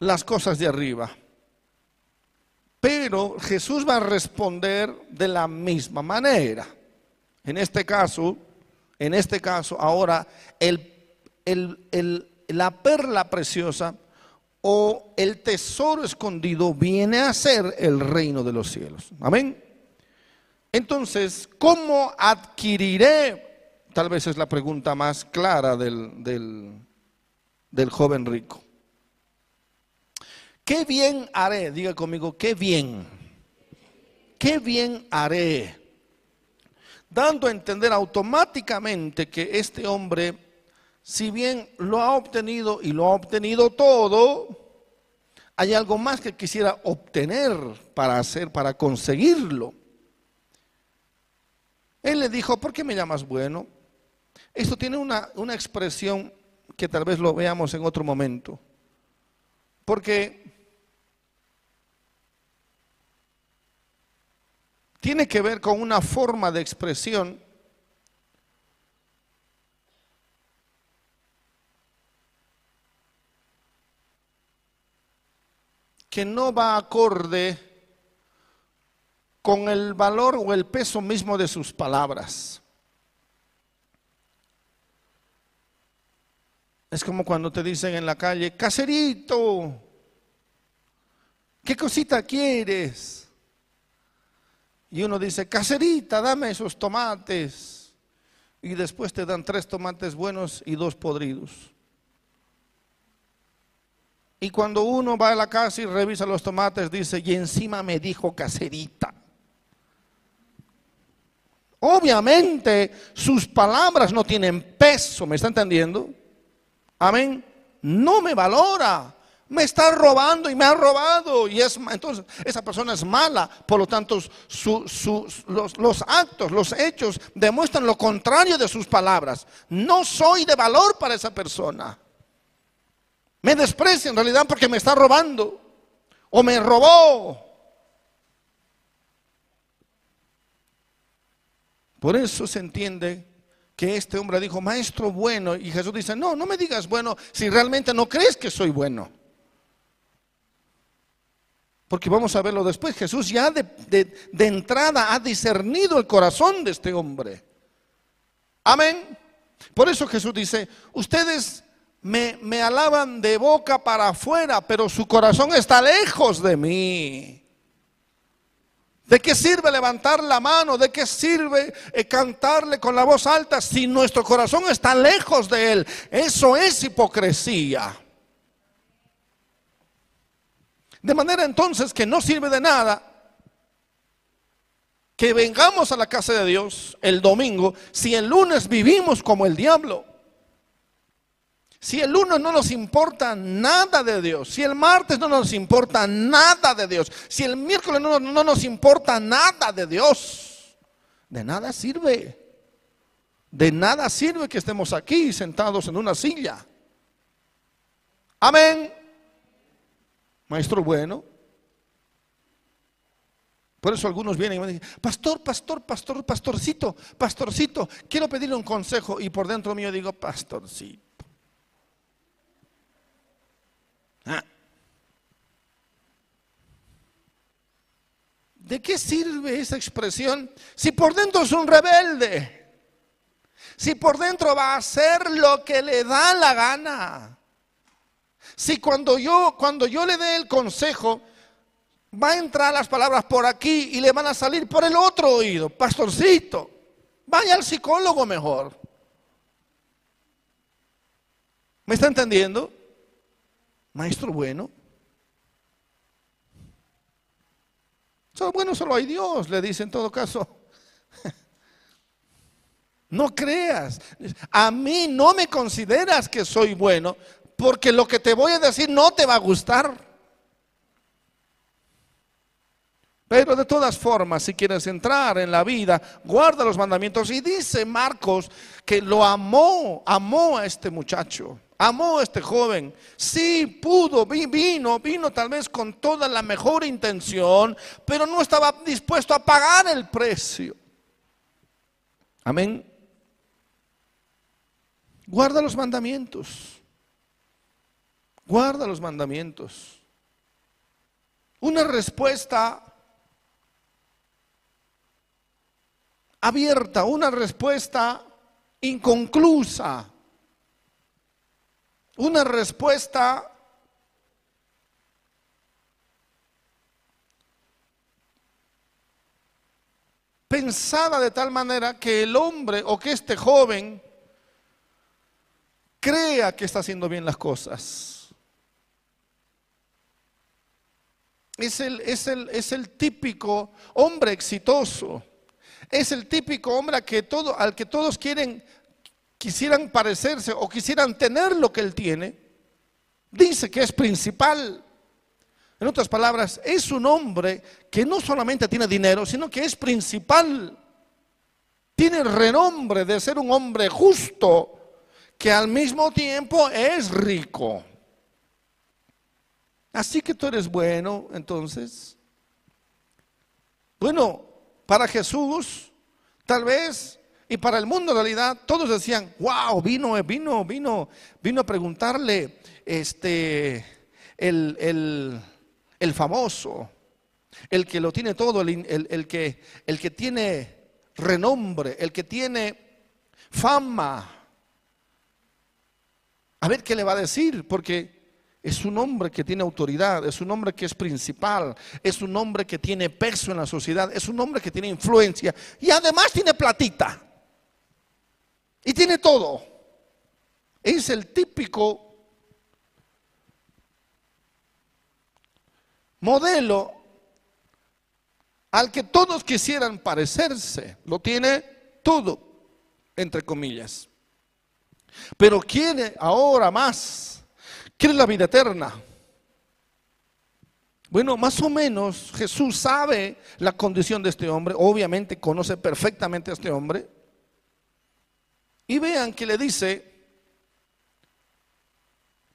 las cosas de arriba. Pero Jesús va a responder de la misma manera. En este caso, en este caso, ahora, el, la perla preciosa o el tesoro escondido viene a ser el reino de los cielos. Amén. Entonces, ¿cómo adquiriré? Tal vez es la pregunta más clara del, del, del joven rico. ¿Qué bien haré? Diga conmigo, ¿qué bien? ¿Qué bien haré? Dando a entender automáticamente que este hombre si bien lo ha obtenido y lo ha obtenido todo, hay algo más que quisiera obtener para hacer, para conseguirlo. Él le dijo, ¿por qué me llamas bueno? Esto tiene una, una expresión que tal vez lo veamos en otro momento. Porque tiene que ver con una forma de expresión que no va acorde con el valor o el peso mismo de sus palabras. Es como cuando te dicen en la calle, caserito, ¿qué cosita quieres? Y uno dice, caserita, dame esos tomates. Y después te dan tres tomates buenos y dos podridos. Y cuando uno va a la casa y revisa los tomates, dice, y encima me dijo caserita. Obviamente sus palabras no tienen peso, ¿me está entendiendo? Amén. No me valora. Me está robando y me ha robado. Y es entonces esa persona es mala. Por lo tanto, los, los actos, los hechos demuestran lo contrario de sus palabras. No soy de valor para esa persona. Me desprecia en realidad porque me está robando o me robó. Por eso se entiende que este hombre dijo, maestro bueno, y Jesús dice, no, no me digas bueno si realmente no crees que soy bueno. Porque vamos a verlo después, Jesús ya de, de entrada ha discernido el corazón de este hombre. Amén. Por eso Jesús dice, ustedes me, alaban de boca para afuera, pero su corazón está lejos de mí. ¿De qué sirve levantar la mano? ¿De qué sirve eh, cantarle con la voz alta si nuestro corazón está lejos de Él? Eso es hipocresía. De manera entonces que no sirve de nada que vengamos a la casa de Dios el domingo si el lunes vivimos como el diablo. Si el lunes no nos importa nada de Dios, si el martes no nos importa nada de Dios, si el miércoles no, no nos importa nada de Dios, de nada sirve. De nada sirve que estemos aquí sentados en una silla. Amén. Maestro bueno. Por eso algunos vienen y me dicen, pastor, pastor, pastor, pastorcito, pastorcito, quiero pedirle un consejo. Y por dentro mío digo, pastorcito. Ah. ¿De qué sirve esa expresión si por dentro es un rebelde? Si por dentro va a hacer lo que le da la gana. Si cuando yo, cuando yo le dé el consejo, va a entrar las palabras por aquí y le van a salir por el otro oído. Pastorcito, vaya al psicólogo mejor. ¿Me está entendiendo? Maestro bueno. Solo bueno, solo hay Dios, le dice en todo caso. No creas. A mí no me consideras que soy bueno porque lo que te voy a decir no te va a gustar. Pero de todas formas, si quieres entrar en la vida, guarda los mandamientos. Y dice Marcos que lo amó, amó a este muchacho, amó a este joven. Sí, pudo, vino, vino tal vez con toda la mejor intención, pero no estaba dispuesto a pagar el precio. Amén. Guarda los mandamientos. Guarda los mandamientos. Una respuesta abierta, una respuesta inconclusa, una respuesta pensada de tal manera que el hombre o que este joven crea que está haciendo bien las cosas. Es el, es el, es el típico hombre exitoso es el típico hombre que, todo, al que todos quieren, quisieran parecerse o quisieran tener lo que él tiene. Dice que es principal. En otras palabras, es un hombre que no solamente tiene dinero, sino que es principal. Tiene el renombre de ser un hombre justo que al mismo tiempo es rico. Así que tú eres bueno, entonces. Bueno, para Jesús, tal vez, y para el mundo en realidad, todos decían, wow, vino, vino, vino, vino a preguntarle este, el, famoso, el que lo tiene todo, el, que, el que tiene renombre, el que tiene fama. A ver qué le va a decir, porque es un hombre que tiene autoridad, es un hombre que es principal, es un hombre que tiene peso en la sociedad, es un hombre que tiene influencia y además tiene platita. Y tiene todo. Es el típico modelo al que todos quisieran parecerse. Lo tiene todo, entre comillas. Pero quiere ahora más ¿Quiere la vida eterna? Bueno, más o menos Jesús sabe la condición de este hombre, obviamente conoce perfectamente a este hombre. Y vean que le dice,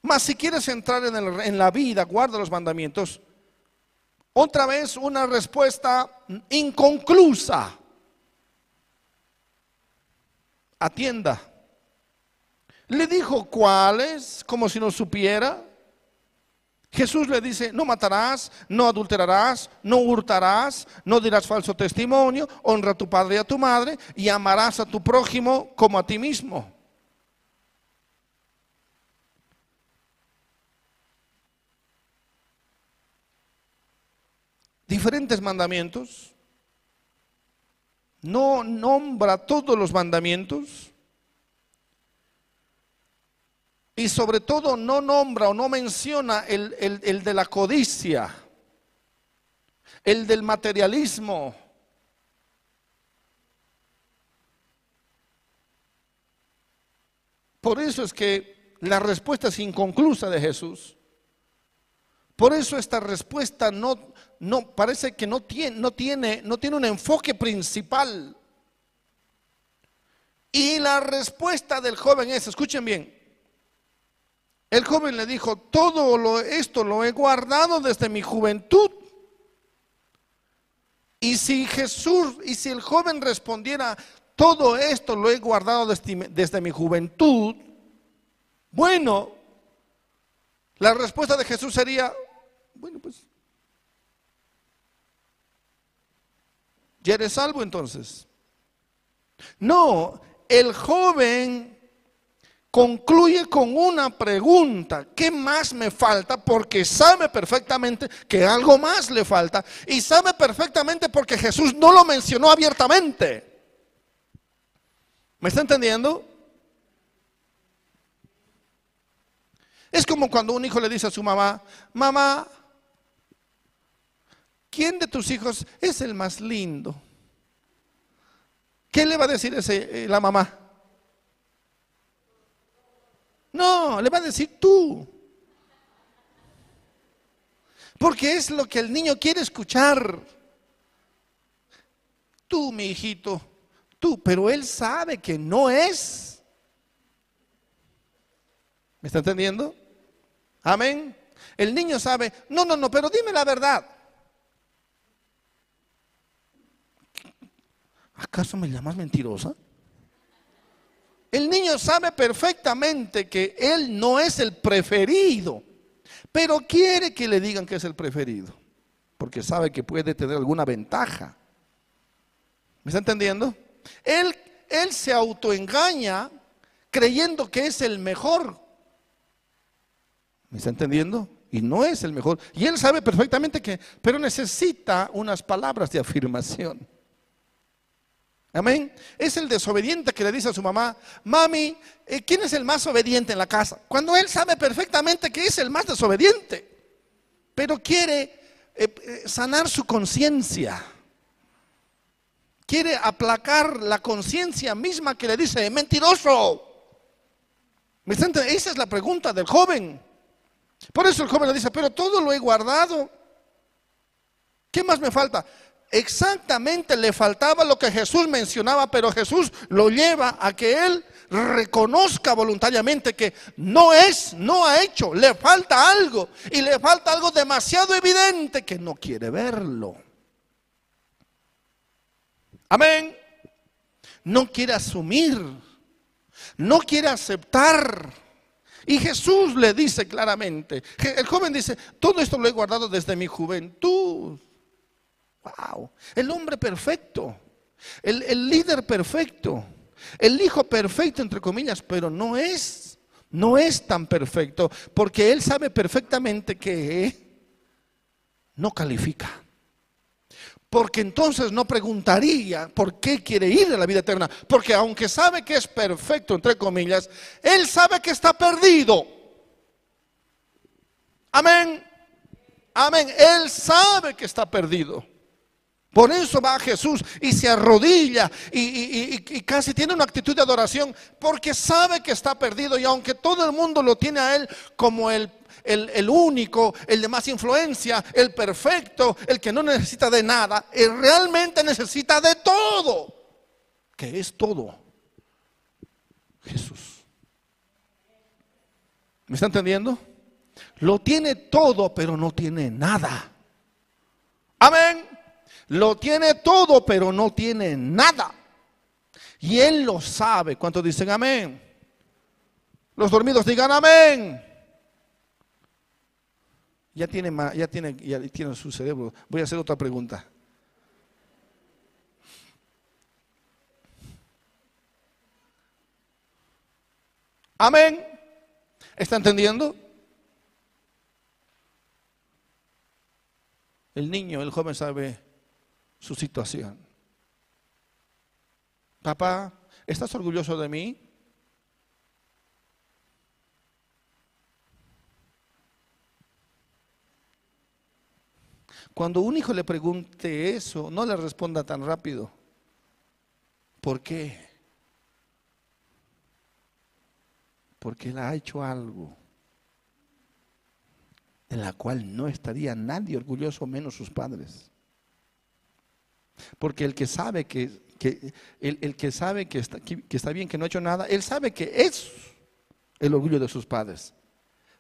más si quieres entrar en, en la vida, guarda los mandamientos. Otra vez una respuesta inconclusa. Atienda. Le dijo cuáles, como si no supiera. Jesús le dice, no matarás, no adulterarás, no hurtarás, no dirás falso testimonio, honra a tu padre y a tu madre y amarás a tu prójimo como a ti mismo. Diferentes mandamientos. No nombra todos los mandamientos y sobre todo no nombra o no menciona el, el, de la codicia, el del materialismo. Por eso es que la respuesta es inconclusa de Jesús. Por eso esta respuesta no, no parece que no tiene, no, tiene, no tiene un enfoque principal. Y la respuesta del joven es, escuchen bien, el joven le dijo, todo esto lo he guardado desde mi juventud. Y si Jesús, y si el joven respondiera, todo esto lo he guardado desde, desde mi juventud, bueno, la respuesta de Jesús sería, bueno, pues, ¿ya eres salvo entonces? No, el joven concluye con una pregunta, ¿qué más me falta? Porque sabe perfectamente que algo más le falta y sabe perfectamente porque Jesús no lo mencionó abiertamente. ¿Me está entendiendo? Es como cuando un hijo le dice a su mamá, mamá, ¿quién de tus hijos es el más lindo? ¿Qué le va a decir ese, eh, la mamá? No, le va a decir tú. Porque es lo que el niño quiere escuchar. Tú, mi hijito, tú, pero él sabe que no es. ¿Me está entendiendo? Amén. El niño sabe, no, no, no, pero dime la verdad. ¿Acaso me llamas mentirosa? El niño sabe perfectamente que él no es el preferido, pero quiere que le digan que es el preferido, porque sabe que puede tener alguna ventaja. ¿Me está entendiendo? Él, él se autoengaña creyendo que es el mejor. ¿Me está entendiendo? Y no es el mejor. Y él sabe perfectamente que, pero necesita unas palabras de afirmación. Amén. Es el desobediente que le dice a su mamá, mami, eh, ¿quién es el más obediente en la casa? Cuando él sabe perfectamente que es el más desobediente, pero quiere eh, eh, sanar su conciencia. Quiere aplacar la conciencia misma que le dice, mentiroso. Esa es la pregunta del joven. Por eso el joven le dice, pero todo lo he guardado. ¿Qué más me falta? Exactamente le faltaba lo que Jesús mencionaba, pero Jesús lo lleva a que él reconozca voluntariamente que no es, no ha hecho, le falta algo y le falta algo demasiado evidente que no quiere verlo. Amén. No quiere asumir, no quiere aceptar. Y Jesús le dice claramente, el joven dice, todo esto lo he guardado desde mi juventud. El hombre perfecto, el, líder perfecto, el hijo perfecto, entre comillas, pero no es, no es tan perfecto, porque él sabe perfectamente que no califica. Porque entonces no preguntaría por qué quiere ir a la vida eterna. Porque aunque sabe que es perfecto, entre comillas, él sabe que está perdido. Amén. Amén. Él sabe que está perdido. Por eso va Jesús y se arrodilla y, casi tiene una actitud de adoración porque sabe que está perdido y aunque todo el mundo lo tiene a él como el, el, único, el de más influencia, el perfecto, el que no necesita de nada, él realmente necesita de todo, que es todo. Jesús. ¿Me está entendiendo? Lo tiene todo, pero no tiene nada. Amén. Lo tiene todo, pero no tiene nada. Y Él lo sabe. ¿Cuántos dicen amén? Los dormidos digan amén. Ya tiene, ya tiene, ya tiene su cerebro. Voy a hacer otra pregunta. Amén. ¿Está entendiendo? El niño, el joven sabe su situación. Papá, ¿estás orgulloso de mí? Cuando un hijo le pregunte eso, no le responda tan rápido. ¿Por qué? Porque él ha hecho algo en la cual no estaría nadie orgulloso menos sus padres. Porque el que sabe que, el, que sabe que está, bien, que no ha hecho nada, él sabe que es el orgullo de sus padres.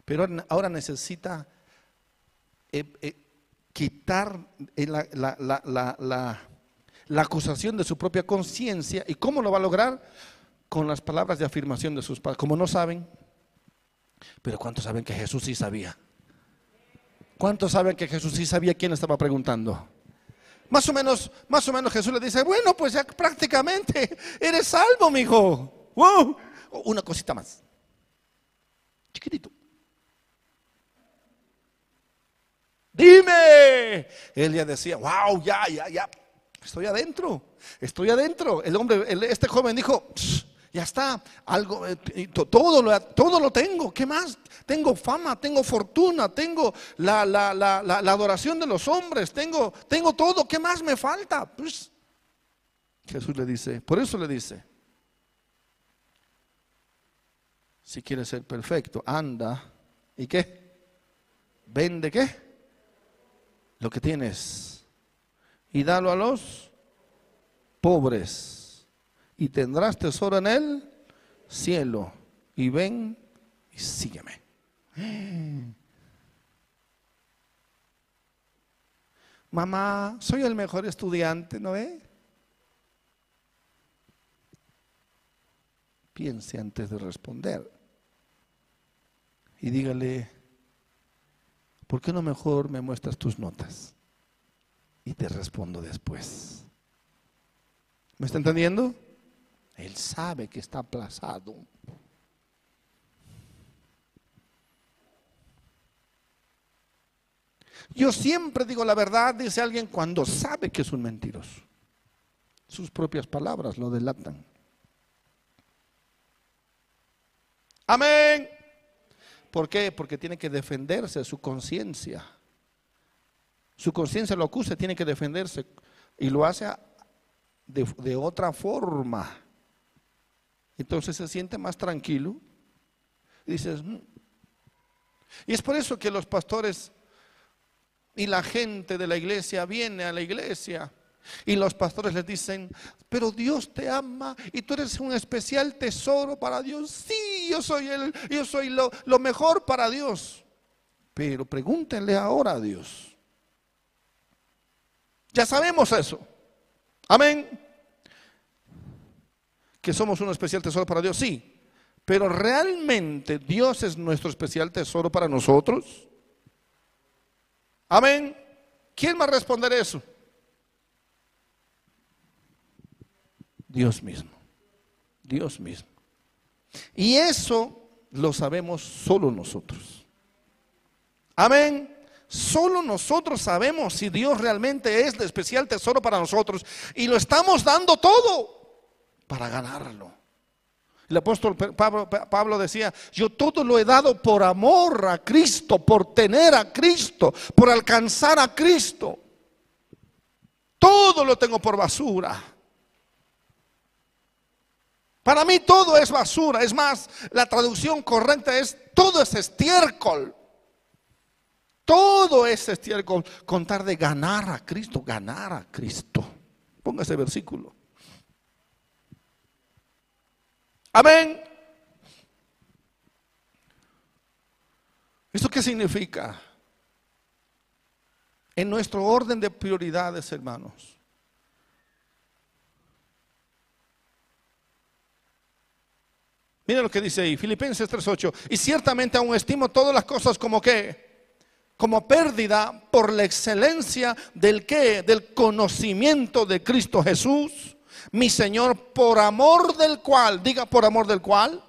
Pero ahora necesita eh, eh, quitar la, la acusación de su propia conciencia. ¿Y cómo lo va a lograr? Con las palabras de afirmación de sus padres. Como no saben, pero ¿cuántos saben que Jesús sí sabía? ¿Cuántos saben que Jesús sí sabía quién estaba preguntando? Más o menos, más o menos Jesús le dice, bueno, pues ya prácticamente eres salvo, mi hijo. Wow. Una cosita más. Chiquitito. Dime. Él decía, wow, ya, ya, ya. Estoy adentro. Estoy adentro. El hombre, este joven dijo, ya está, algo, eh, todo, lo, todo lo tengo. ¿Qué más? Tengo fama, tengo fortuna, tengo la, adoración de los hombres, tengo, tengo todo. ¿Qué más me falta? Pues Jesús le dice, por eso le dice, si quieres ser perfecto, anda y qué, vende qué, lo que tienes y dalo a los pobres y tendrás tesoro en el cielo. Y ven y sígueme. Mamá, soy el mejor estudiante, ¿no ve? Piense antes de responder. Y dígale, ¿por qué no mejor me muestras tus notas? Y te respondo después. ¿Me está entendiendo? Él sabe que está aplazado. Yo siempre digo la verdad, dice alguien, cuando sabe que es un mentiroso. Sus propias palabras lo delatan. Amén. ¿Por qué? Porque tiene que defenderse su conciencia. Su conciencia lo acusa, tiene que defenderse y lo hace de, de otra forma. Entonces se siente más tranquilo. Y dices, mm". y es por eso que los pastores y la gente de la iglesia viene a la iglesia. Y los pastores les dicen, pero Dios te ama y tú eres un especial tesoro para Dios. Sí, yo soy, el, yo soy lo, lo mejor para Dios. Pero pregúntenle ahora a Dios. Ya sabemos eso. Amén que somos un especial tesoro para Dios, sí, pero realmente Dios es nuestro especial tesoro para nosotros. Amén. ¿Quién va a responder eso? Dios mismo. Dios mismo. Y eso lo sabemos solo nosotros. Amén. Solo nosotros sabemos si Dios realmente es de especial tesoro para nosotros y lo estamos dando todo para ganarlo. El apóstol Pablo, decía, yo todo lo he dado por amor a Cristo, por tener a Cristo, por alcanzar a Cristo. Todo lo tengo por basura. Para mí todo es basura. Es más, la traducción correcta es todo es estiércol. Todo es estiércol. Contar de ganar a Cristo, ganar a Cristo. Ponga ese versículo. Amén. ¿Esto qué significa? En nuestro orden de prioridades, hermanos. Mira lo que dice ahí, Filipenses 3:8. Y ciertamente aún estimo todas las cosas como que, como pérdida por la excelencia del que, del conocimiento de Cristo Jesús mi Señor, por amor del cual, diga por amor del cual,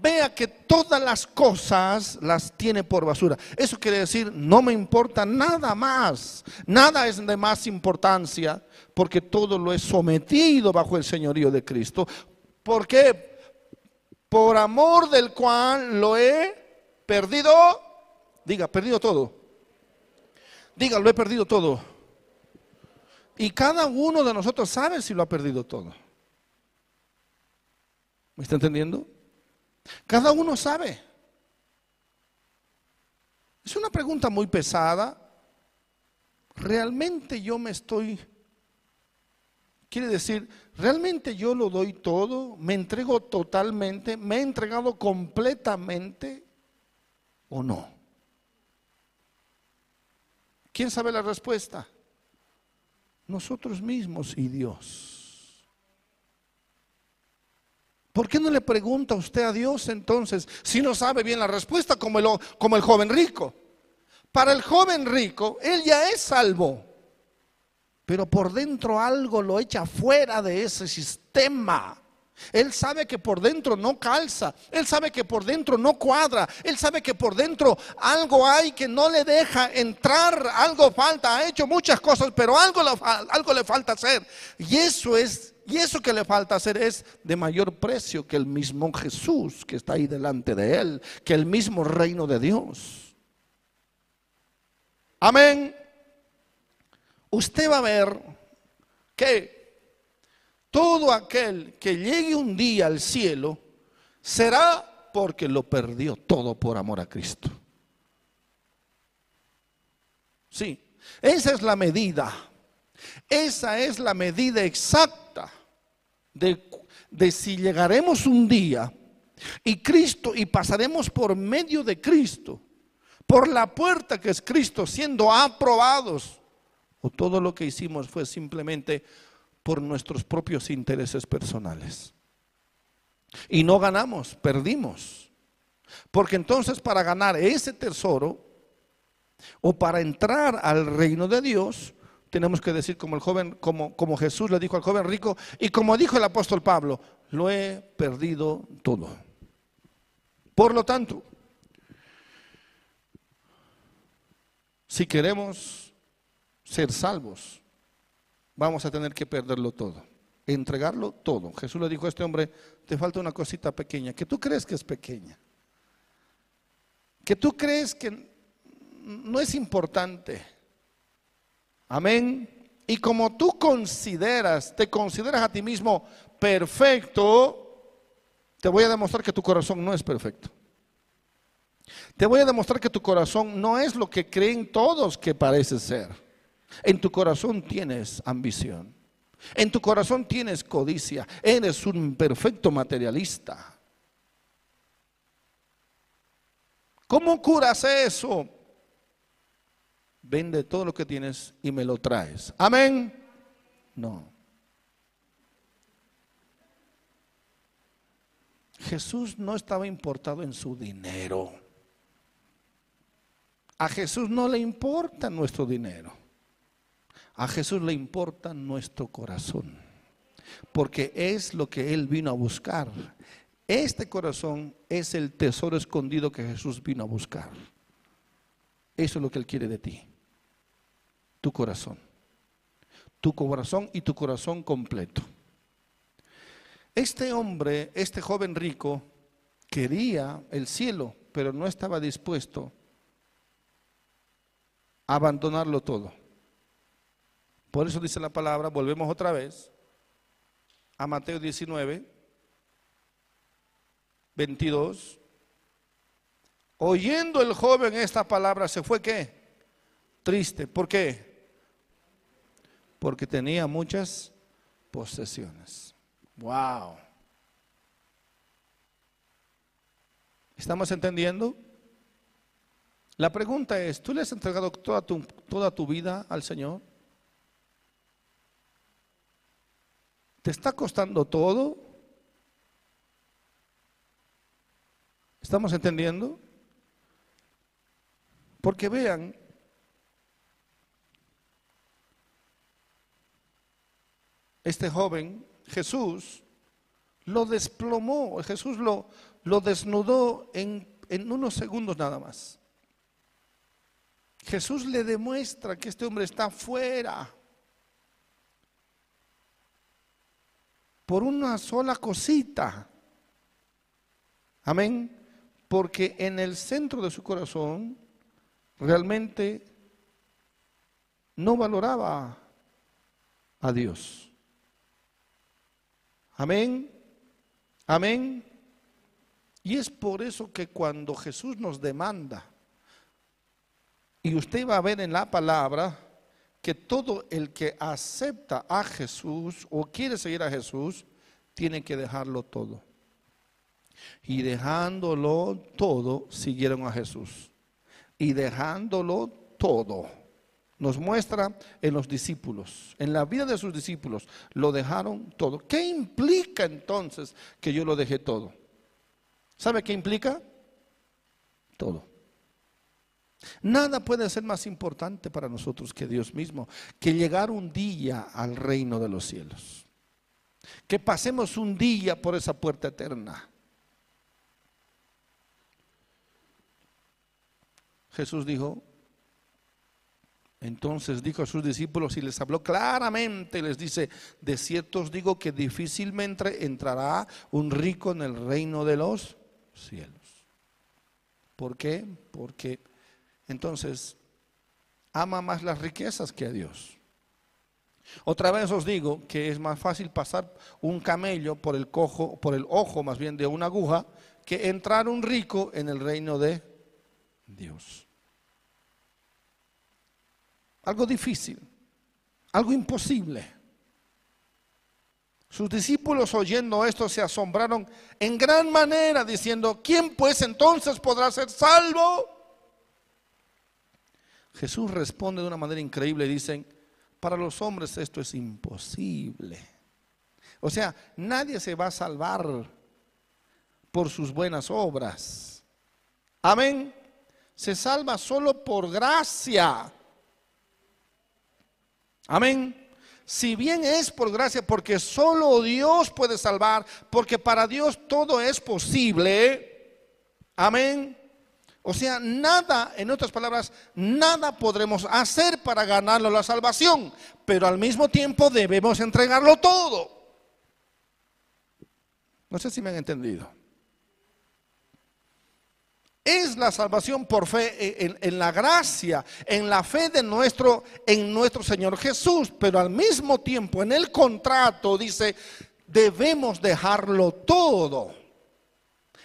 vea que todas las cosas las tiene por basura. Eso quiere decir, no me importa nada más, nada es de más importancia, porque todo lo he sometido bajo el señorío de Cristo. ¿Por qué? Por amor del cual lo he perdido, diga, perdido todo. Diga, lo he perdido todo y cada uno de nosotros sabe si lo ha perdido todo. ¿Me está entendiendo? Cada uno sabe. Es una pregunta muy pesada. ¿Realmente yo me estoy... Quiere decir, ¿realmente yo lo doy todo? ¿Me entrego totalmente? ¿Me he entregado completamente o no? ¿Quién sabe la respuesta? Nosotros mismos y Dios. ¿Por qué no le pregunta usted a Dios entonces si no sabe bien la respuesta como el, como el joven rico? Para el joven rico, él ya es salvo, pero por dentro algo lo echa fuera de ese sistema. Él sabe que por dentro no calza, él sabe que por dentro no cuadra, él sabe que por dentro algo hay que no le deja entrar, algo falta, ha hecho muchas cosas, pero algo le, algo le falta hacer. Y eso es, y eso que le falta hacer es de mayor precio que el mismo Jesús que está ahí delante de él, que el mismo reino de Dios. Amén. Usted va a ver que todo aquel que llegue un día al cielo será porque lo perdió todo por amor a Cristo. Sí, esa es la medida. Esa es la medida exacta de, de si llegaremos un día y Cristo y pasaremos por medio de Cristo, por la puerta que es Cristo, siendo aprobados, o todo lo que hicimos fue simplemente por nuestros propios intereses personales. Y no ganamos, perdimos. Porque entonces para ganar ese tesoro o para entrar al reino de Dios, tenemos que decir como el joven, como, como Jesús le dijo al joven rico y como dijo el apóstol Pablo, lo he perdido todo. Por lo tanto, si queremos ser salvos, vamos a tener que perderlo todo, entregarlo todo. Jesús le dijo a este hombre, te falta una cosita pequeña, que tú crees que es pequeña, que tú crees que no es importante. Amén. Y como tú consideras, te consideras a ti mismo perfecto, te voy a demostrar que tu corazón no es perfecto. Te voy a demostrar que tu corazón no es lo que creen todos que parece ser. En tu corazón tienes ambición. En tu corazón tienes codicia. Eres un perfecto materialista. ¿Cómo curas eso? Vende todo lo que tienes y me lo traes. Amén. No. Jesús no estaba importado en su dinero. A Jesús no le importa nuestro dinero. A Jesús le importa nuestro corazón, porque es lo que Él vino a buscar. Este corazón es el tesoro escondido que Jesús vino a buscar. Eso es lo que Él quiere de ti. Tu corazón. Tu corazón y tu corazón completo. Este hombre, este joven rico, quería el cielo, pero no estaba dispuesto a abandonarlo todo. Por eso dice la palabra, volvemos otra vez a Mateo 19, 22. Oyendo el joven esta palabra, se fue qué? Triste. ¿Por qué? Porque tenía muchas posesiones. Wow. ¿Estamos entendiendo? La pregunta es, ¿tú le has entregado toda tu, toda tu vida al Señor? ¿Te está costando todo? ¿Estamos entendiendo? Porque vean, este joven, Jesús, lo desplomó, Jesús lo, lo desnudó en, en unos segundos nada más. Jesús le demuestra que este hombre está fuera. Por una sola cosita. Amén. Porque en el centro de su corazón realmente no valoraba a Dios. Amén. Amén. Y es por eso que cuando Jesús nos demanda, y usted va a ver en la palabra, que todo el que acepta a Jesús o quiere seguir a Jesús, tiene que dejarlo todo. Y dejándolo todo, siguieron a Jesús. Y dejándolo todo, nos muestra en los discípulos, en la vida de sus discípulos, lo dejaron todo. ¿Qué implica entonces que yo lo dejé todo? ¿Sabe qué implica? Todo. Nada puede ser más importante para nosotros que Dios mismo, que llegar un día al reino de los cielos. Que pasemos un día por esa puerta eterna. Jesús dijo, entonces dijo a sus discípulos y les habló claramente, les dice, de cierto os digo que difícilmente entrará un rico en el reino de los cielos. ¿Por qué? Porque entonces ama más las riquezas que a Dios. Otra vez os digo que es más fácil pasar un camello por el cojo, por el ojo más bien de una aguja, que entrar un rico en el reino de Dios. Algo difícil, algo imposible. Sus discípulos oyendo esto se asombraron en gran manera, diciendo, ¿quién pues entonces podrá ser salvo? Jesús responde de una manera increíble, dicen, para los hombres esto es imposible. O sea, nadie se va a salvar por sus buenas obras. Amén. Se salva solo por gracia. Amén. Si bien es por gracia, porque solo Dios puede salvar, porque para Dios todo es posible. Amén. O sea, nada, en otras palabras, nada podremos hacer para ganarlo la salvación, pero al mismo tiempo debemos entregarlo todo. No sé si me han entendido. Es la salvación por fe en, la gracia, en la fe de nuestro, en nuestro Señor Jesús, pero al mismo tiempo en el contrato dice, debemos dejarlo todo,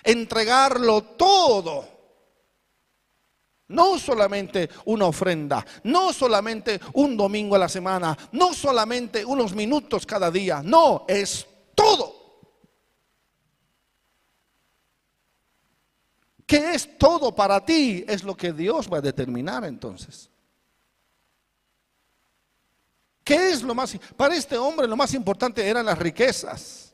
entregarlo todo. No solamente una ofrenda, no solamente un domingo a la semana, no solamente unos minutos cada día, no, es todo. ¿Qué es todo para ti? Es lo que Dios va a determinar entonces. ¿Qué es lo más? Para este hombre lo más importante eran las riquezas,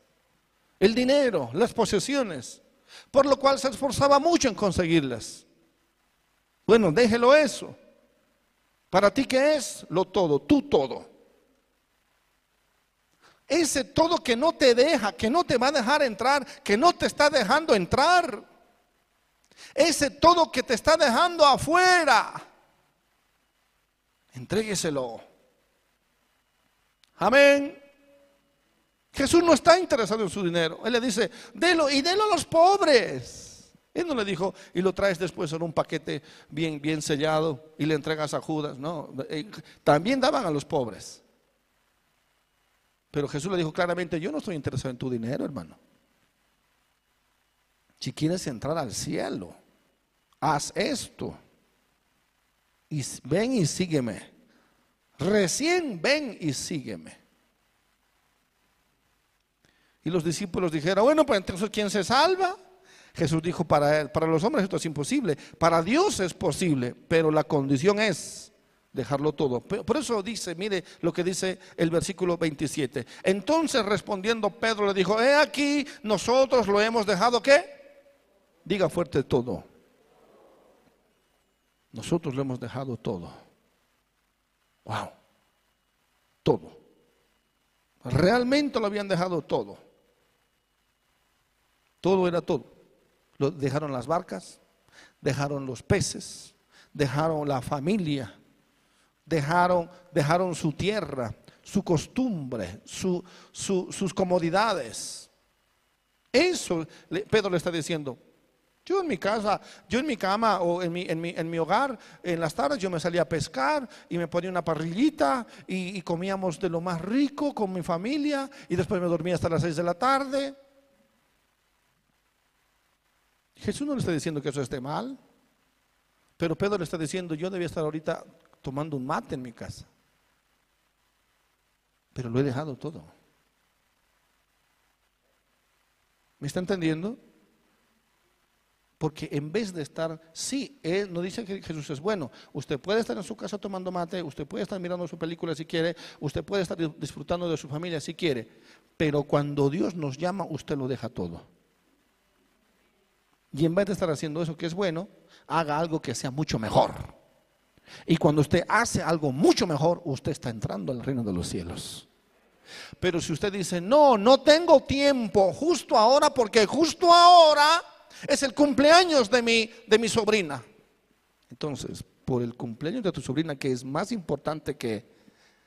el dinero, las posesiones, por lo cual se esforzaba mucho en conseguirlas. Bueno, déjelo eso. ¿Para ti qué es? Lo todo, tú todo. Ese todo que no te deja, que no te va a dejar entrar, que no te está dejando entrar. Ese todo que te está dejando afuera. Entrégueselo. Amén. Jesús no está interesado en su dinero. Él le dice, délo y délo a los pobres. Él no le dijo, y lo traes después en un paquete bien, bien sellado y le entregas a Judas. No, eh, también daban a los pobres. Pero Jesús le dijo claramente, yo no estoy interesado en tu dinero, hermano. Si quieres entrar al cielo, haz esto. Y ven y sígueme. Recién ven y sígueme. Y los discípulos dijeron, bueno, pues entonces ¿quién se salva? Jesús dijo, para, para los hombres esto es imposible, para Dios es posible, pero la condición es dejarlo todo. Por eso dice, mire lo que dice el versículo 27. Entonces respondiendo Pedro le dijo, he aquí, nosotros lo hemos dejado qué? Diga fuerte todo. Nosotros lo hemos dejado todo. Wow. Todo. Realmente lo habían dejado todo. Todo era todo dejaron las barcas, dejaron los peces, dejaron la familia, dejaron, dejaron su tierra, su costumbre, sus comodidades. Eso Pedro le está diciendo. Yo en mi casa, yo en mi cama o en mi, en mi, en mi hogar, en las tardes yo me salía a pescar y me ponía una parrillita y, y comíamos de lo más rico con mi familia y después me dormía hasta las seis de la tarde. Jesús no le está diciendo que eso esté mal, pero Pedro le está diciendo, yo debía estar ahorita tomando un mate en mi casa, pero lo he dejado todo. ¿Me está entendiendo? Porque en vez de estar, sí, él no dice que Jesús es bueno. Usted puede estar en su casa tomando mate, usted puede estar mirando su película si quiere, usted puede estar disfrutando de su familia si quiere. Pero cuando Dios nos llama, usted lo deja todo. Y en vez de estar haciendo eso que es bueno, haga algo que sea mucho mejor. Y cuando usted hace algo mucho mejor, usted está entrando al reino de los cielos. Pero si usted dice, no, no tengo tiempo justo ahora, porque justo ahora es el cumpleaños de mi, de mi sobrina. Entonces, por el cumpleaños de tu sobrina, que es más importante que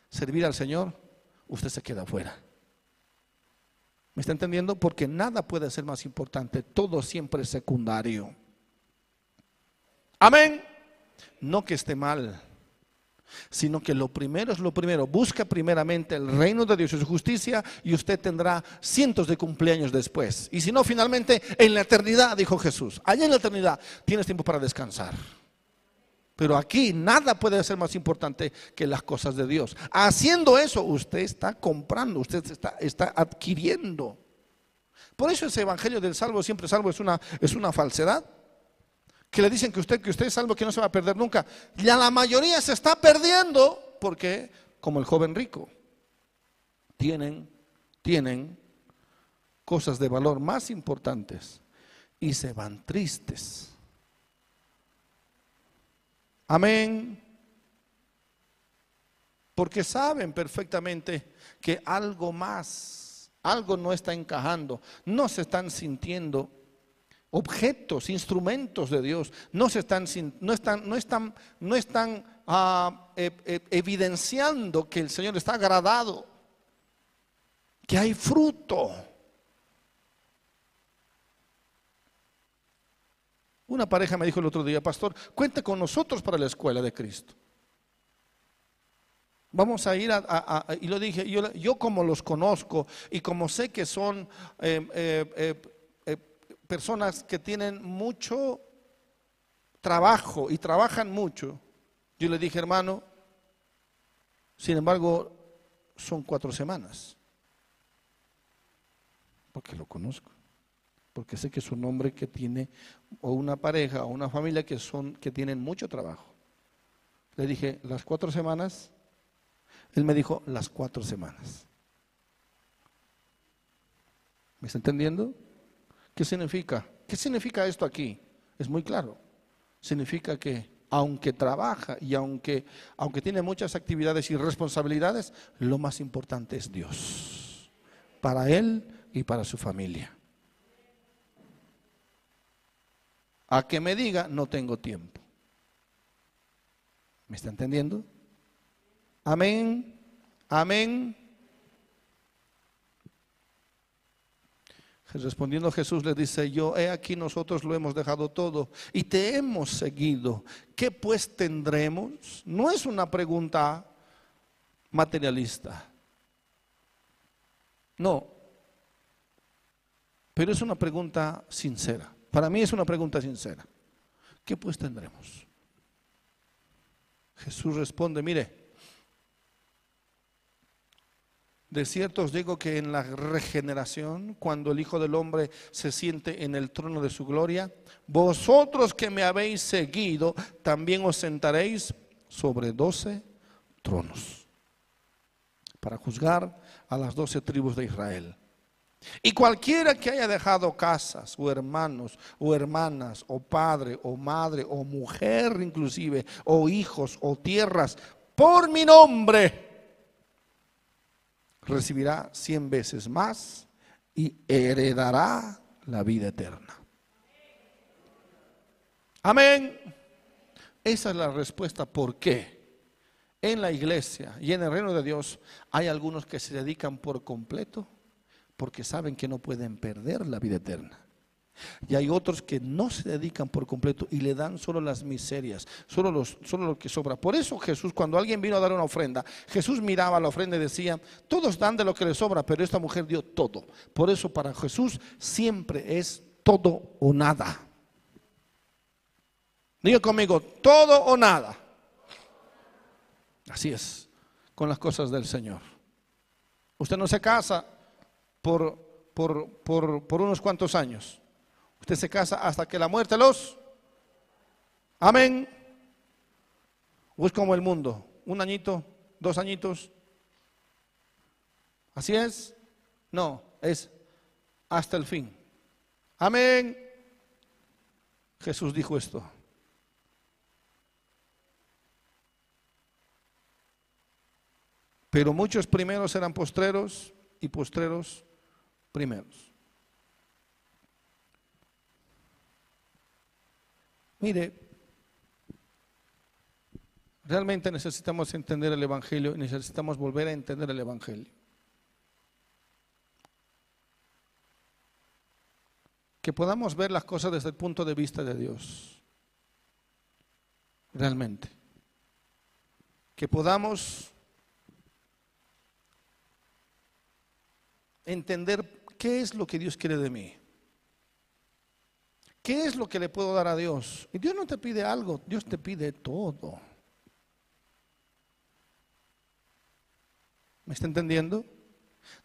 servir al Señor, usted se queda afuera. ¿Me está entendiendo? Porque nada puede ser más importante, todo siempre es secundario. Amén. No que esté mal sino que lo primero es lo primero. Busca primeramente el reino de Dios y su justicia y usted tendrá cientos de cumpleaños después. Y si no, finalmente en la eternidad, dijo Jesús, allá en la eternidad tienes tiempo para descansar. Pero aquí nada puede ser más importante que las cosas de Dios. Haciendo eso, usted está comprando, usted está, está adquiriendo. Por eso ese evangelio del salvo, siempre salvo, es una, es una falsedad que le dicen que usted, que usted es algo que no se va a perder nunca. Ya la mayoría se está perdiendo porque, como el joven rico, tienen, tienen cosas de valor más importantes y se van tristes. Amén. Porque saben perfectamente que algo más, algo no está encajando, no se están sintiendo objetos, instrumentos de Dios, no, se están, no están, no están, no están ah, e, e, evidenciando que el Señor está agradado, que hay fruto. Una pareja me dijo el otro día, pastor, cuente con nosotros para la escuela de Cristo. Vamos a ir a, y lo dije, yo, como los conozco y como sé que son eh, eh, eh, personas que tienen mucho trabajo y trabajan mucho. Yo le dije, hermano, sin embargo, son cuatro semanas. Porque lo conozco. Porque sé que es un hombre que tiene, o una pareja, o una familia que, son, que tienen mucho trabajo. Le dije, las cuatro semanas. Él me dijo, las cuatro semanas. ¿Me está entendiendo? ¿Qué significa? ¿Qué significa esto aquí? Es muy claro. Significa que aunque trabaja y aunque, aunque tiene muchas actividades y responsabilidades, lo más importante es Dios. Para él y para su familia. A que me diga, no tengo tiempo. ¿Me está entendiendo? Amén. Amén. Respondiendo Jesús le dice, yo he aquí nosotros lo hemos dejado todo y te hemos seguido. ¿Qué pues tendremos? No es una pregunta materialista. No. Pero es una pregunta sincera. Para mí es una pregunta sincera. ¿Qué pues tendremos? Jesús responde, mire, De cierto os digo que en la regeneración, cuando el Hijo del Hombre se siente en el trono de su gloria, vosotros que me habéis seguido, también os sentaréis sobre doce tronos para juzgar a las doce tribus de Israel. Y cualquiera que haya dejado casas o hermanos o hermanas o padre o madre o mujer inclusive o hijos o tierras por mi nombre, recibirá cien veces más y heredará la vida eterna. Amén. Esa es la respuesta por qué. En la iglesia y en el reino de Dios hay algunos que se dedican por completo porque saben que no pueden perder la vida eterna. Y hay otros que no se dedican por completo y le dan solo las miserias, solo, los, solo lo que sobra. Por eso Jesús, cuando alguien vino a dar una ofrenda, Jesús miraba la ofrenda y decía, todos dan de lo que les sobra, pero esta mujer dio todo. Por eso para Jesús siempre es todo o nada. Diga conmigo, todo o nada. Así es, con las cosas del Señor. Usted no se casa por, por, por, por unos cuantos años. Usted se casa hasta que la muerte los... Amén. O es como el mundo, un añito, dos añitos. ¿Así es? No, es hasta el fin. Amén. Jesús dijo esto. Pero muchos primeros eran postreros y postreros primeros. Mire, realmente necesitamos entender el Evangelio y necesitamos volver a entender el Evangelio. Que podamos ver las cosas desde el punto de vista de Dios. Realmente. Que podamos entender qué es lo que Dios quiere de mí. ¿Qué es lo que le puedo dar a Dios? Y Dios no te pide algo, Dios te pide todo. ¿Me está entendiendo?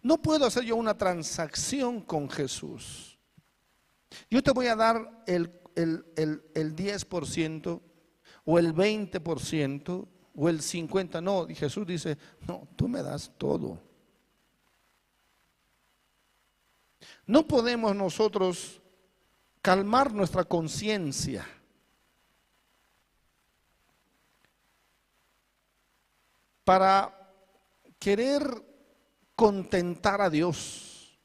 No puedo hacer yo una transacción con Jesús. Yo te voy a dar el, el, el, el 10% o el 20% o el 50%. No, Jesús dice, no, tú me das todo. No podemos nosotros calmar nuestra conciencia. Para querer contentar a Dios.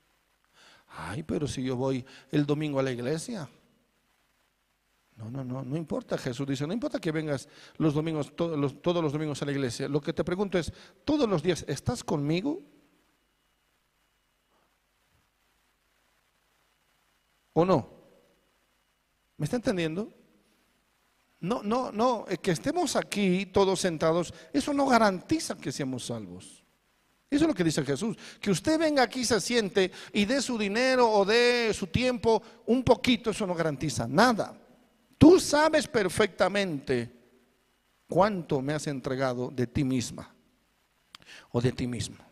Ay, pero si yo voy el domingo a la iglesia. No, no, no, no importa. Jesús dice, no importa que vengas los domingos, todos los, todos los domingos a la iglesia. Lo que te pregunto es, todos los días, ¿estás conmigo? ¿O no? ¿Me está entendiendo? No, no, no, que estemos aquí todos sentados, eso no garantiza que seamos salvos. Eso es lo que dice Jesús. Que usted venga aquí, se siente y dé su dinero o dé su tiempo un poquito, eso no garantiza nada. Tú sabes perfectamente cuánto me has entregado de ti misma o de ti mismo.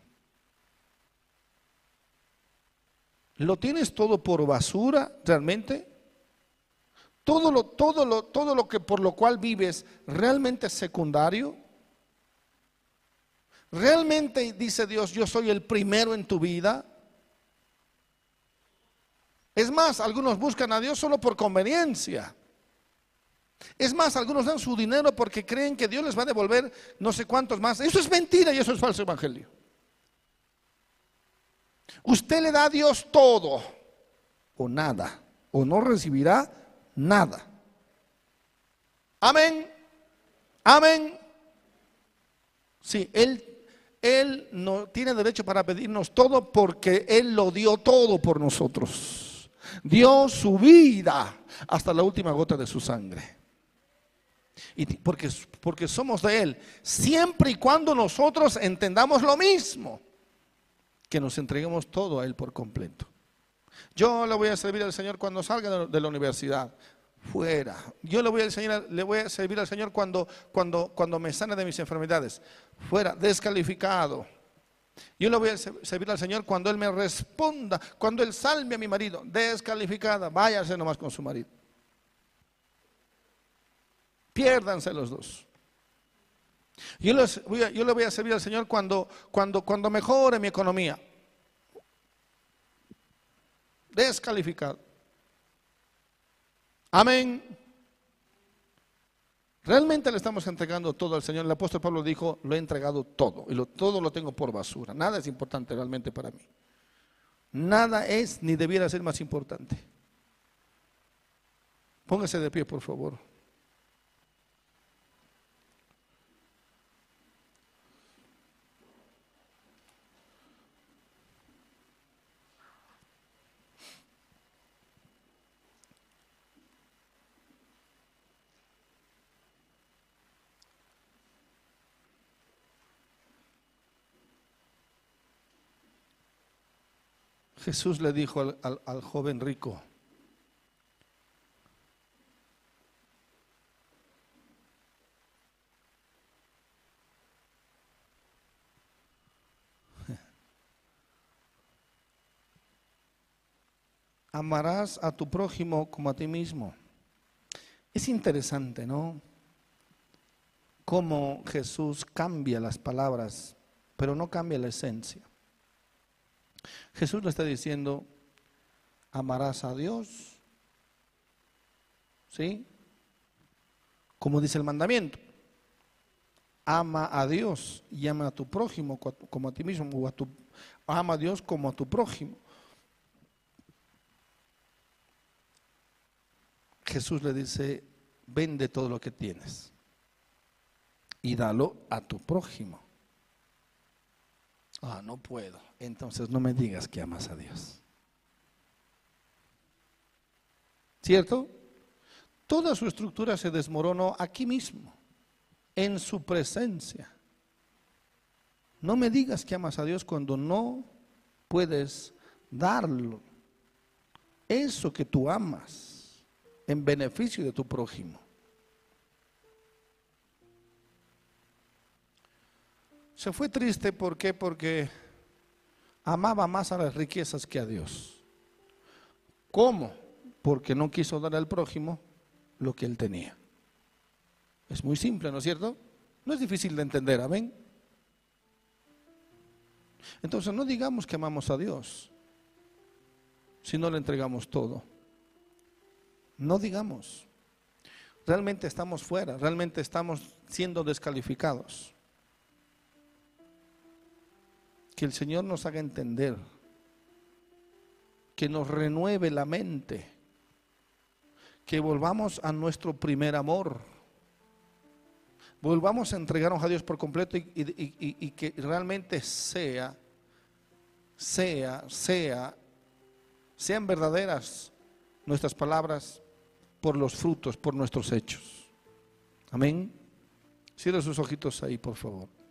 ¿Lo tienes todo por basura realmente? Todo lo, todo lo, todo lo que por lo cual vives realmente es secundario. ¿Realmente dice Dios, yo soy el primero en tu vida? Es más, algunos buscan a Dios solo por conveniencia. Es más, algunos dan su dinero porque creen que Dios les va a devolver no sé cuántos más. Eso es mentira y eso es falso evangelio. Usted le da a Dios todo o nada, o no recibirá nada. Amén. Amén. Sí, Él, Él no tiene derecho para pedirnos todo porque Él lo dio todo por nosotros. Dio su vida hasta la última gota de su sangre. Y porque, porque somos de Él, siempre y cuando nosotros entendamos lo mismo que nos entreguemos todo a Él por completo. Yo le voy a servir al Señor cuando salga de la universidad. Fuera. Yo le voy a, servir al Señor cuando, cuando, cuando me sane de mis enfermedades. Fuera. Descalificado. Yo le voy a servir al Señor cuando Él me responda, cuando Él salve a mi marido. Descalificada. Váyase nomás con su marido. Piérdanse los dos. Yo, voy a, yo le voy a servir al Señor cuando, cuando, cuando mejore mi economía. Descalificado. Amén. Realmente le estamos entregando todo al Señor. El apóstol Pablo dijo, lo he entregado todo y todo lo tengo por basura. Nada es importante realmente para mí. Nada es ni debiera ser más importante. Póngase de pie, por favor. Jesús le dijo al, joven rico, amarás a tu prójimo como a ti mismo. Es interesante, ¿no? Cómo Jesús cambia las palabras, pero no cambia la esencia. Jesús le está diciendo, amarás a Dios, ¿sí? Como dice el mandamiento. Ama a Dios y ama a tu prójimo como a ti mismo, a tu, ama a Dios como a tu prójimo. Jesús le dice, vende todo lo que tienes y dalo a tu prójimo. Ah, no puedo. Entonces no me digas que amas a Dios. ¿Cierto? Toda su estructura se desmoronó aquí mismo, en su presencia. No me digas que amas a Dios cuando no puedes darlo. Eso que tú amas en beneficio de tu prójimo. Se fue triste. Porque amaba más a las riquezas que a Dios. ¿Cómo? Porque no quiso dar al prójimo lo que él tenía. Es muy simple, ¿no es cierto? No es difícil de entender, amén. Entonces no digamos que amamos a Dios si no le entregamos todo. No digamos. Realmente estamos fuera, realmente estamos siendo descalificados. Que el Señor nos haga entender, que nos renueve la mente, que volvamos a nuestro primer amor, volvamos a entregarnos a Dios por completo y, que realmente sea, sea, sea, sean verdaderas nuestras palabras por los frutos, por nuestros hechos. Amén. Cierra sus ojitos ahí, por favor.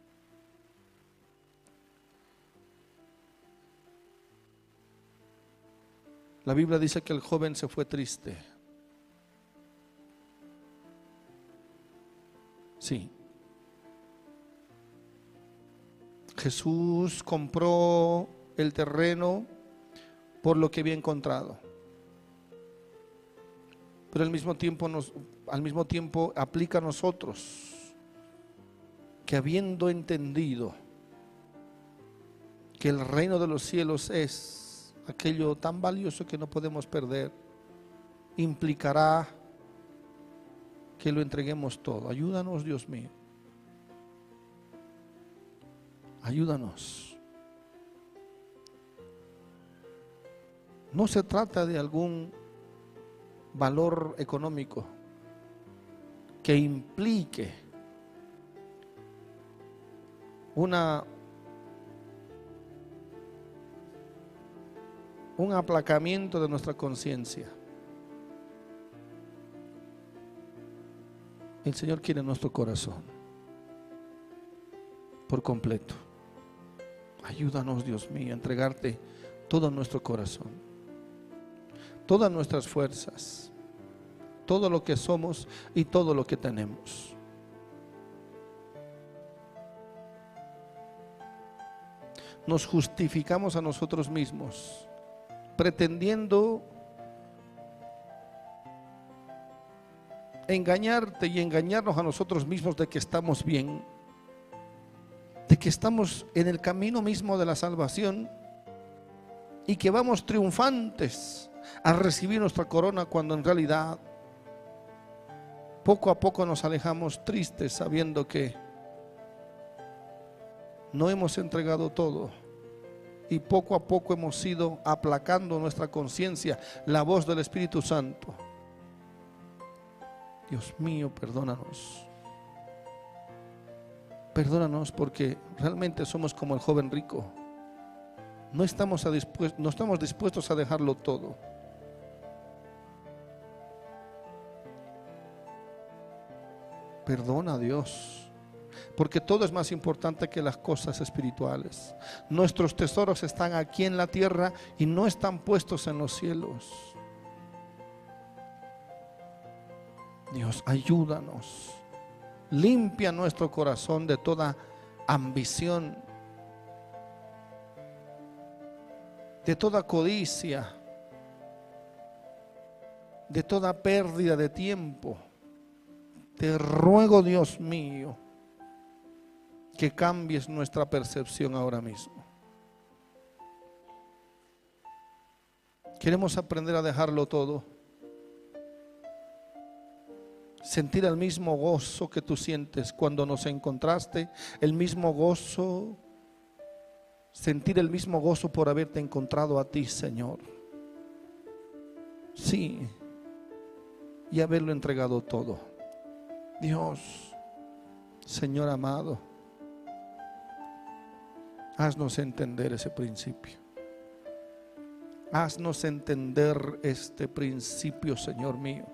La Biblia dice que el joven se fue triste. Sí. Jesús compró el terreno por lo que había encontrado. Pero al mismo tiempo nos, al mismo tiempo aplica a nosotros que habiendo entendido que el reino de los cielos es aquello tan valioso que no podemos perder, implicará que lo entreguemos todo. Ayúdanos, Dios mío. Ayúdanos. No se trata de algún valor económico que implique una un aplacamiento de nuestra conciencia. El Señor quiere nuestro corazón por completo. Ayúdanos, Dios mío, a entregarte todo nuestro corazón, todas nuestras fuerzas, todo lo que somos y todo lo que tenemos. Nos justificamos a nosotros mismos pretendiendo engañarte y engañarnos a nosotros mismos de que estamos bien, de que estamos en el camino mismo de la salvación y que vamos triunfantes a recibir nuestra corona cuando en realidad poco a poco nos alejamos tristes sabiendo que no hemos entregado todo y poco a poco hemos ido aplacando nuestra conciencia, la voz del Espíritu Santo. Dios mío, perdónanos. Perdónanos porque realmente somos como el joven rico. No estamos, no estamos dispuestos a dejarlo todo. Perdona a Dios porque todo es más importante que las cosas espirituales. Nuestros tesoros están aquí en la tierra y no están puestos en los cielos. Dios, ayúdanos. Limpia nuestro corazón de toda ambición, de toda codicia, de toda pérdida de tiempo. Te ruego, Dios mío, que cambies nuestra percepción ahora mismo. Queremos aprender a dejarlo todo. Sentir el mismo gozo que tú sientes cuando nos encontraste, el mismo gozo, sentir el mismo gozo por haberte encontrado a ti, Señor. Sí, y haberlo entregado todo. Dios, Señor amado, haznos entender ese principio. Haznos entender este principio, Señor mío.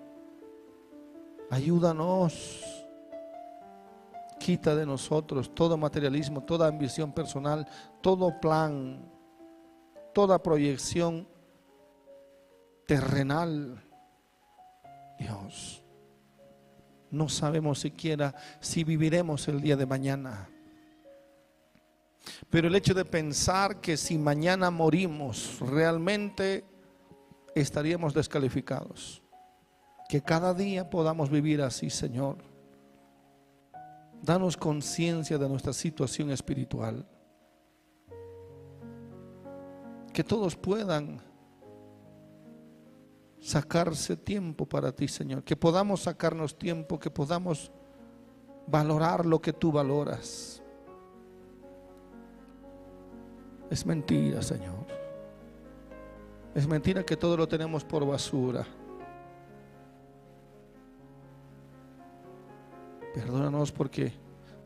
Ayúdanos. Quita de nosotros todo materialismo, toda ambición personal, todo plan, toda proyección terrenal. Dios, no sabemos siquiera si viviremos el día de mañana. Pero el hecho de pensar que si mañana morimos, realmente estaríamos descalificados. Que cada día podamos vivir así, Señor. Danos conciencia de nuestra situación espiritual. Que todos puedan sacarse tiempo para ti, Señor. Que podamos sacarnos tiempo, que podamos valorar lo que tú valoras. Es mentira, Señor. Es mentira que todo lo tenemos por basura. Perdónanos porque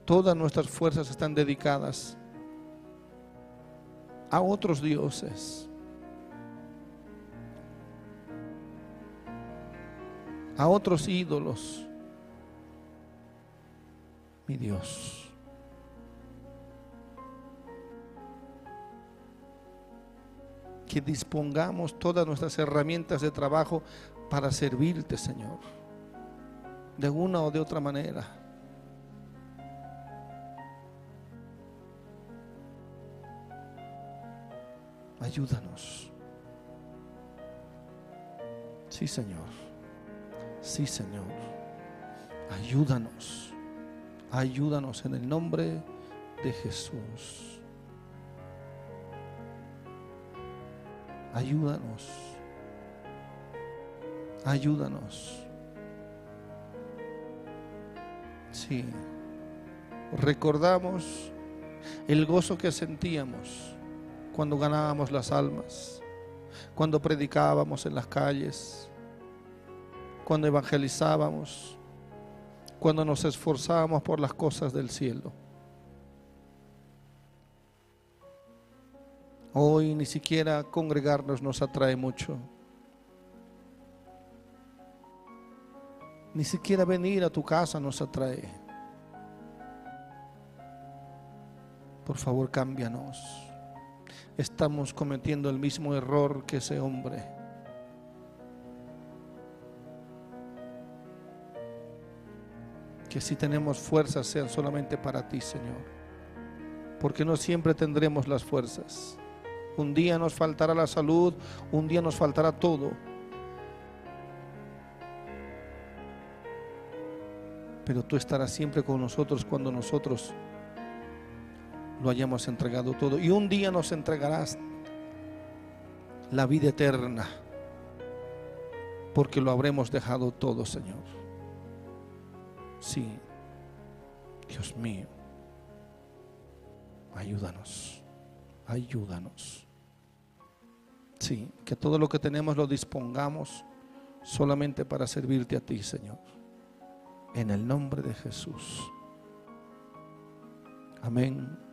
todas nuestras fuerzas están dedicadas a otros dioses. A otros ídolos. Mi Dios. Que dispongamos todas nuestras herramientas de trabajo para servirte, Señor, de una o de otra manera. Ayúdanos. Sí, Señor. Sí, Señor. Ayúdanos. Ayúdanos en el nombre de Jesús. Ayúdanos. Ayúdanos. Sí. Recordamos el gozo que sentíamos cuando ganábamos las almas, cuando predicábamos en las calles, cuando evangelizábamos, cuando nos esforzábamos por las cosas del cielo. Hoy ni siquiera congregarnos nos atrae mucho. Ni siquiera venir a tu casa nos atrae. Por favor, cámbianos. Estamos cometiendo el mismo error que ese hombre. Que si tenemos fuerzas sean solamente para ti, Señor. Porque no siempre tendremos las fuerzas. Un día nos faltará la salud, un día nos faltará todo. Pero tú estarás siempre con nosotros cuando nosotros lo hayamos entregado todo. Y un día nos entregarás la vida eterna, porque lo habremos dejado todo, Señor. Sí, Dios mío, ayúdanos ayúdanos. Sí, que todo lo que tenemos lo dispongamos solamente para servirte a ti, Señor. En el nombre de Jesús. Amén